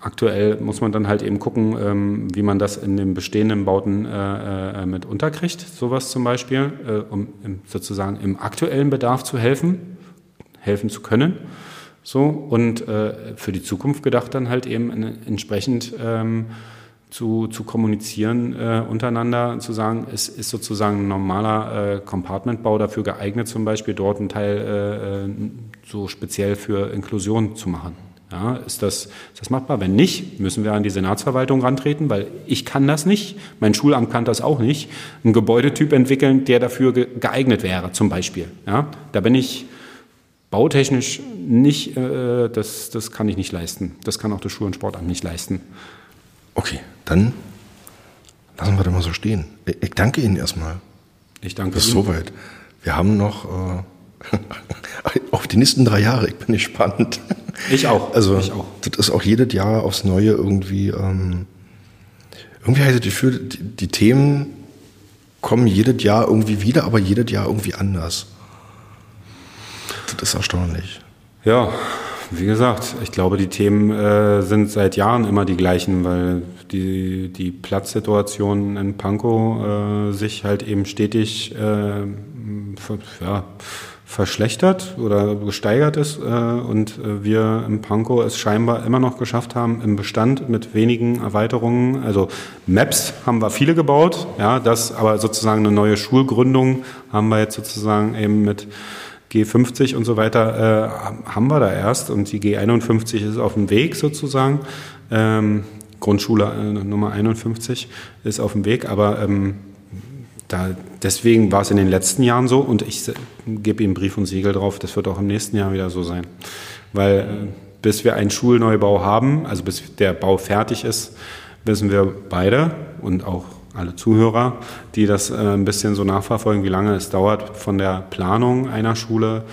Aktuell muss man dann halt eben gucken, ähm, wie man das in den bestehenden Bauten äh, äh, mit unterkriegt, sowas zum Beispiel, äh, um im, sozusagen im aktuellen Bedarf zu helfen, helfen zu können. So, und äh, für die Zukunft gedacht dann halt eben entsprechend ähm, zu, zu kommunizieren äh, untereinander, zu sagen, es ist sozusagen ein normaler äh, Compartmentbau dafür geeignet, zum Beispiel dort einen Teil so speziell für Inklusion zu machen. Ja, ist, das, ist das machbar? Wenn nicht, müssen wir an die Senatsverwaltung rantreten, weil ich kann das nicht, mein Schulamt kann das auch nicht, einen Gebäudetyp entwickeln, der dafür geeignet wäre, zum Beispiel. Ja, da bin ich bautechnisch nicht, äh, das, das kann ich nicht leisten. Das kann auch das Schul- und Sportamt nicht leisten. Okay, dann lassen wir das mal so stehen. Ich danke Ihnen erstmal. Ich danke Bis Ihnen. Bis soweit. Wir haben noch... Äh [LAUGHS] auf die nächsten drei Jahre, ich bin gespannt. Ich auch. Also, ich auch. das ist auch jedes Jahr aufs Neue irgendwie, ähm, irgendwie habe ich das Gefühl, die, die Themen kommen jedes Jahr irgendwie wieder, aber jedes Jahr irgendwie anders. Das ist erstaunlich. Ja, Wie gesagt, ich glaube, die Themen äh, sind seit Jahren immer die gleichen, weil die, die Platzsituation in Pankow äh, sich halt eben stetig äh, ja, verschlechtert oder gesteigert ist äh, und äh, wir im Pankow es scheinbar immer noch geschafft haben, im Bestand mit wenigen Erweiterungen, also Maps haben wir viele gebaut, ja, das aber sozusagen eine neue Schulgründung haben wir jetzt sozusagen eben mit G50 und so weiter äh, haben wir da erst und die G51 ist auf dem Weg sozusagen. Ähm, Grundschule äh, Nummer 51 ist auf dem Weg, aber ähm, da, deswegen war es in den letzten Jahren so und ich gebe Ihnen Brief und Siegel drauf, das wird auch im nächsten Jahr wieder so sein. Weil äh, bis wir einen Schulneubau haben, also bis der Bau fertig ist, wissen wir beide und auch alle Zuhörer, die das äh, ein bisschen so nachverfolgen, wie lange es dauert von der Planung einer Schule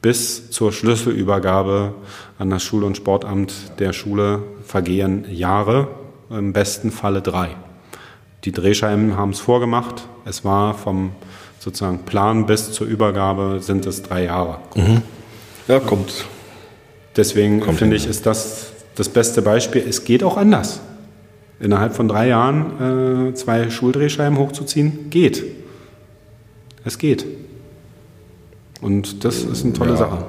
bis zur Schlüsselübergabe an das Schul- und Sportamt der Schule vergehen Jahre, im besten Falle drei. Die Drehscheiben haben es vorgemacht. Es war vom sozusagen Plan bis zur Übergabe sind es drei Jahre. Mhm. Ja, kommt. Deswegen kommt finde ich, ist das das beste Beispiel. Es geht auch anders. Innerhalb von drei Jahren äh, zwei Schuldrehscheiben hochzuziehen, geht. Es geht. Und das ist eine tolle ja. Sache.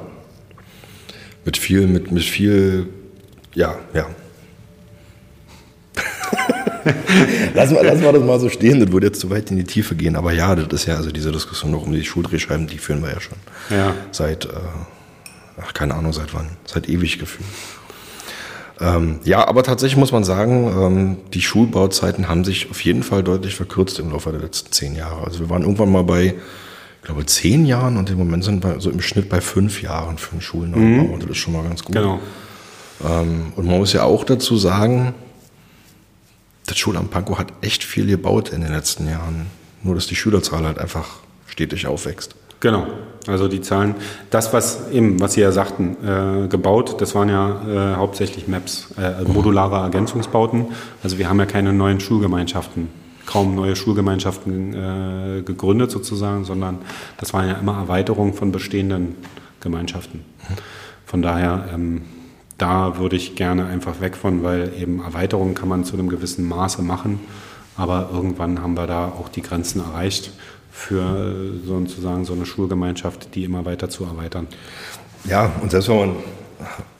Mit viel, mit, mit viel, ja, ja, [LAUGHS] lassen, wir, lassen wir das mal so stehen, das würde jetzt zu weit in die Tiefe gehen. Aber ja, das ist ja also diese Diskussion noch um die Schuldrehscheiben, die führen wir ja schon. Ja. Seit, äh, ach, keine Ahnung seit wann, seit ewig gefühlt. Ähm, ja, aber tatsächlich muss man sagen, ähm, die Schulbauzeiten haben sich auf jeden Fall deutlich verkürzt im Laufe der letzten zehn Jahre. Also wir waren irgendwann mal bei, ich glaube, zehn Jahren und im Moment sind wir so im Schnitt bei fünf Jahren für einen Schulneubau. Mhm. Und das ist schon mal ganz gut. Genau. Ähm, und man muss ja auch dazu sagen, das Schulamt Pankow hat echt viel gebaut in den letzten Jahren. Nur, dass die Schülerzahl halt einfach stetig aufwächst. Genau. Also die Zahlen, das, was eben, was Sie ja sagten, äh, gebaut, das waren ja äh, hauptsächlich Maps, äh, also modulare Ergänzungsbauten. Also wir haben ja keine neuen Schulgemeinschaften, kaum neue Schulgemeinschaften äh, gegründet sozusagen, sondern das waren ja immer Erweiterungen von bestehenden Gemeinschaften. Von daher ähm, da würde ich gerne einfach weg von, weil eben Erweiterungen kann man zu einem gewissen Maße machen, aber irgendwann haben wir da auch die Grenzen erreicht für sozusagen so eine Schulgemeinschaft, die immer weiter zu erweitern. Ja, und selbst wenn man,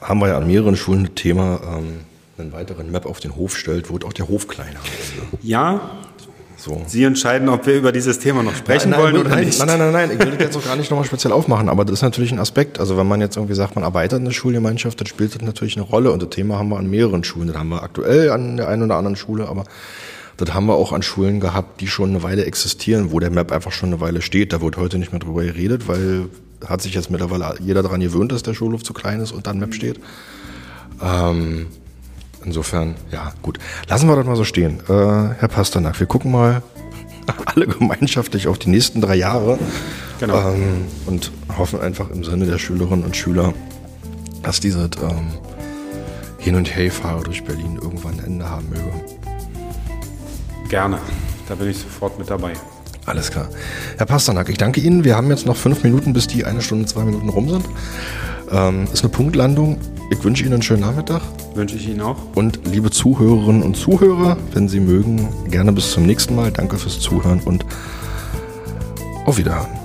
haben wir ja an mehreren Schulen ein Thema, ähm, einen weiteren Map auf den Hof stellt, wird auch der Hof kleiner. Ja, so. Sie entscheiden, ob wir über dieses Thema noch sprechen nein, nein, wollen oder nein, nicht. Nein, nein, nein, nein, ich will das jetzt auch gar nicht nochmal speziell aufmachen, aber das ist natürlich ein Aspekt. Also wenn man jetzt irgendwie sagt, man erweitert eine Schulgemeinschaft, dann spielt das natürlich eine Rolle und das Thema haben wir an mehreren Schulen. Das haben wir aktuell an der einen oder anderen Schule, aber das haben wir auch an Schulen gehabt, die schon eine Weile existieren, wo der Map einfach schon eine Weile steht. Da wird heute nicht mehr drüber geredet, weil hat sich jetzt mittlerweile jeder daran gewöhnt, dass der Schulhof zu klein ist und dann Map steht. Ähm, insofern, ja, gut. Lassen wir das mal so stehen. Äh, Herr Pasternak, wir gucken mal, [LAUGHS] alle gemeinschaftlich auf die nächsten drei Jahre. Genau. Ähm, und hoffen einfach im Sinne der Schülerinnen und Schüler, dass dieses ähm, Hin- und Herfahre durch Berlin irgendwann ein Ende haben möge. Gerne. Da bin ich sofort mit dabei. Alles klar. Herr Pasternak, ich danke Ihnen. Wir haben jetzt noch fünf Minuten, bis die eine Stunde, zwei Minuten rum sind. Ähm, ist eine Punktlandung. Ich wünsche Ihnen einen schönen Nachmittag. Wünsche ich Ihnen auch. Und liebe Zuhörerinnen und Zuhörer, wenn Sie mögen, gerne bis zum nächsten Mal. Danke fürs Zuhören und auf Wiederhören.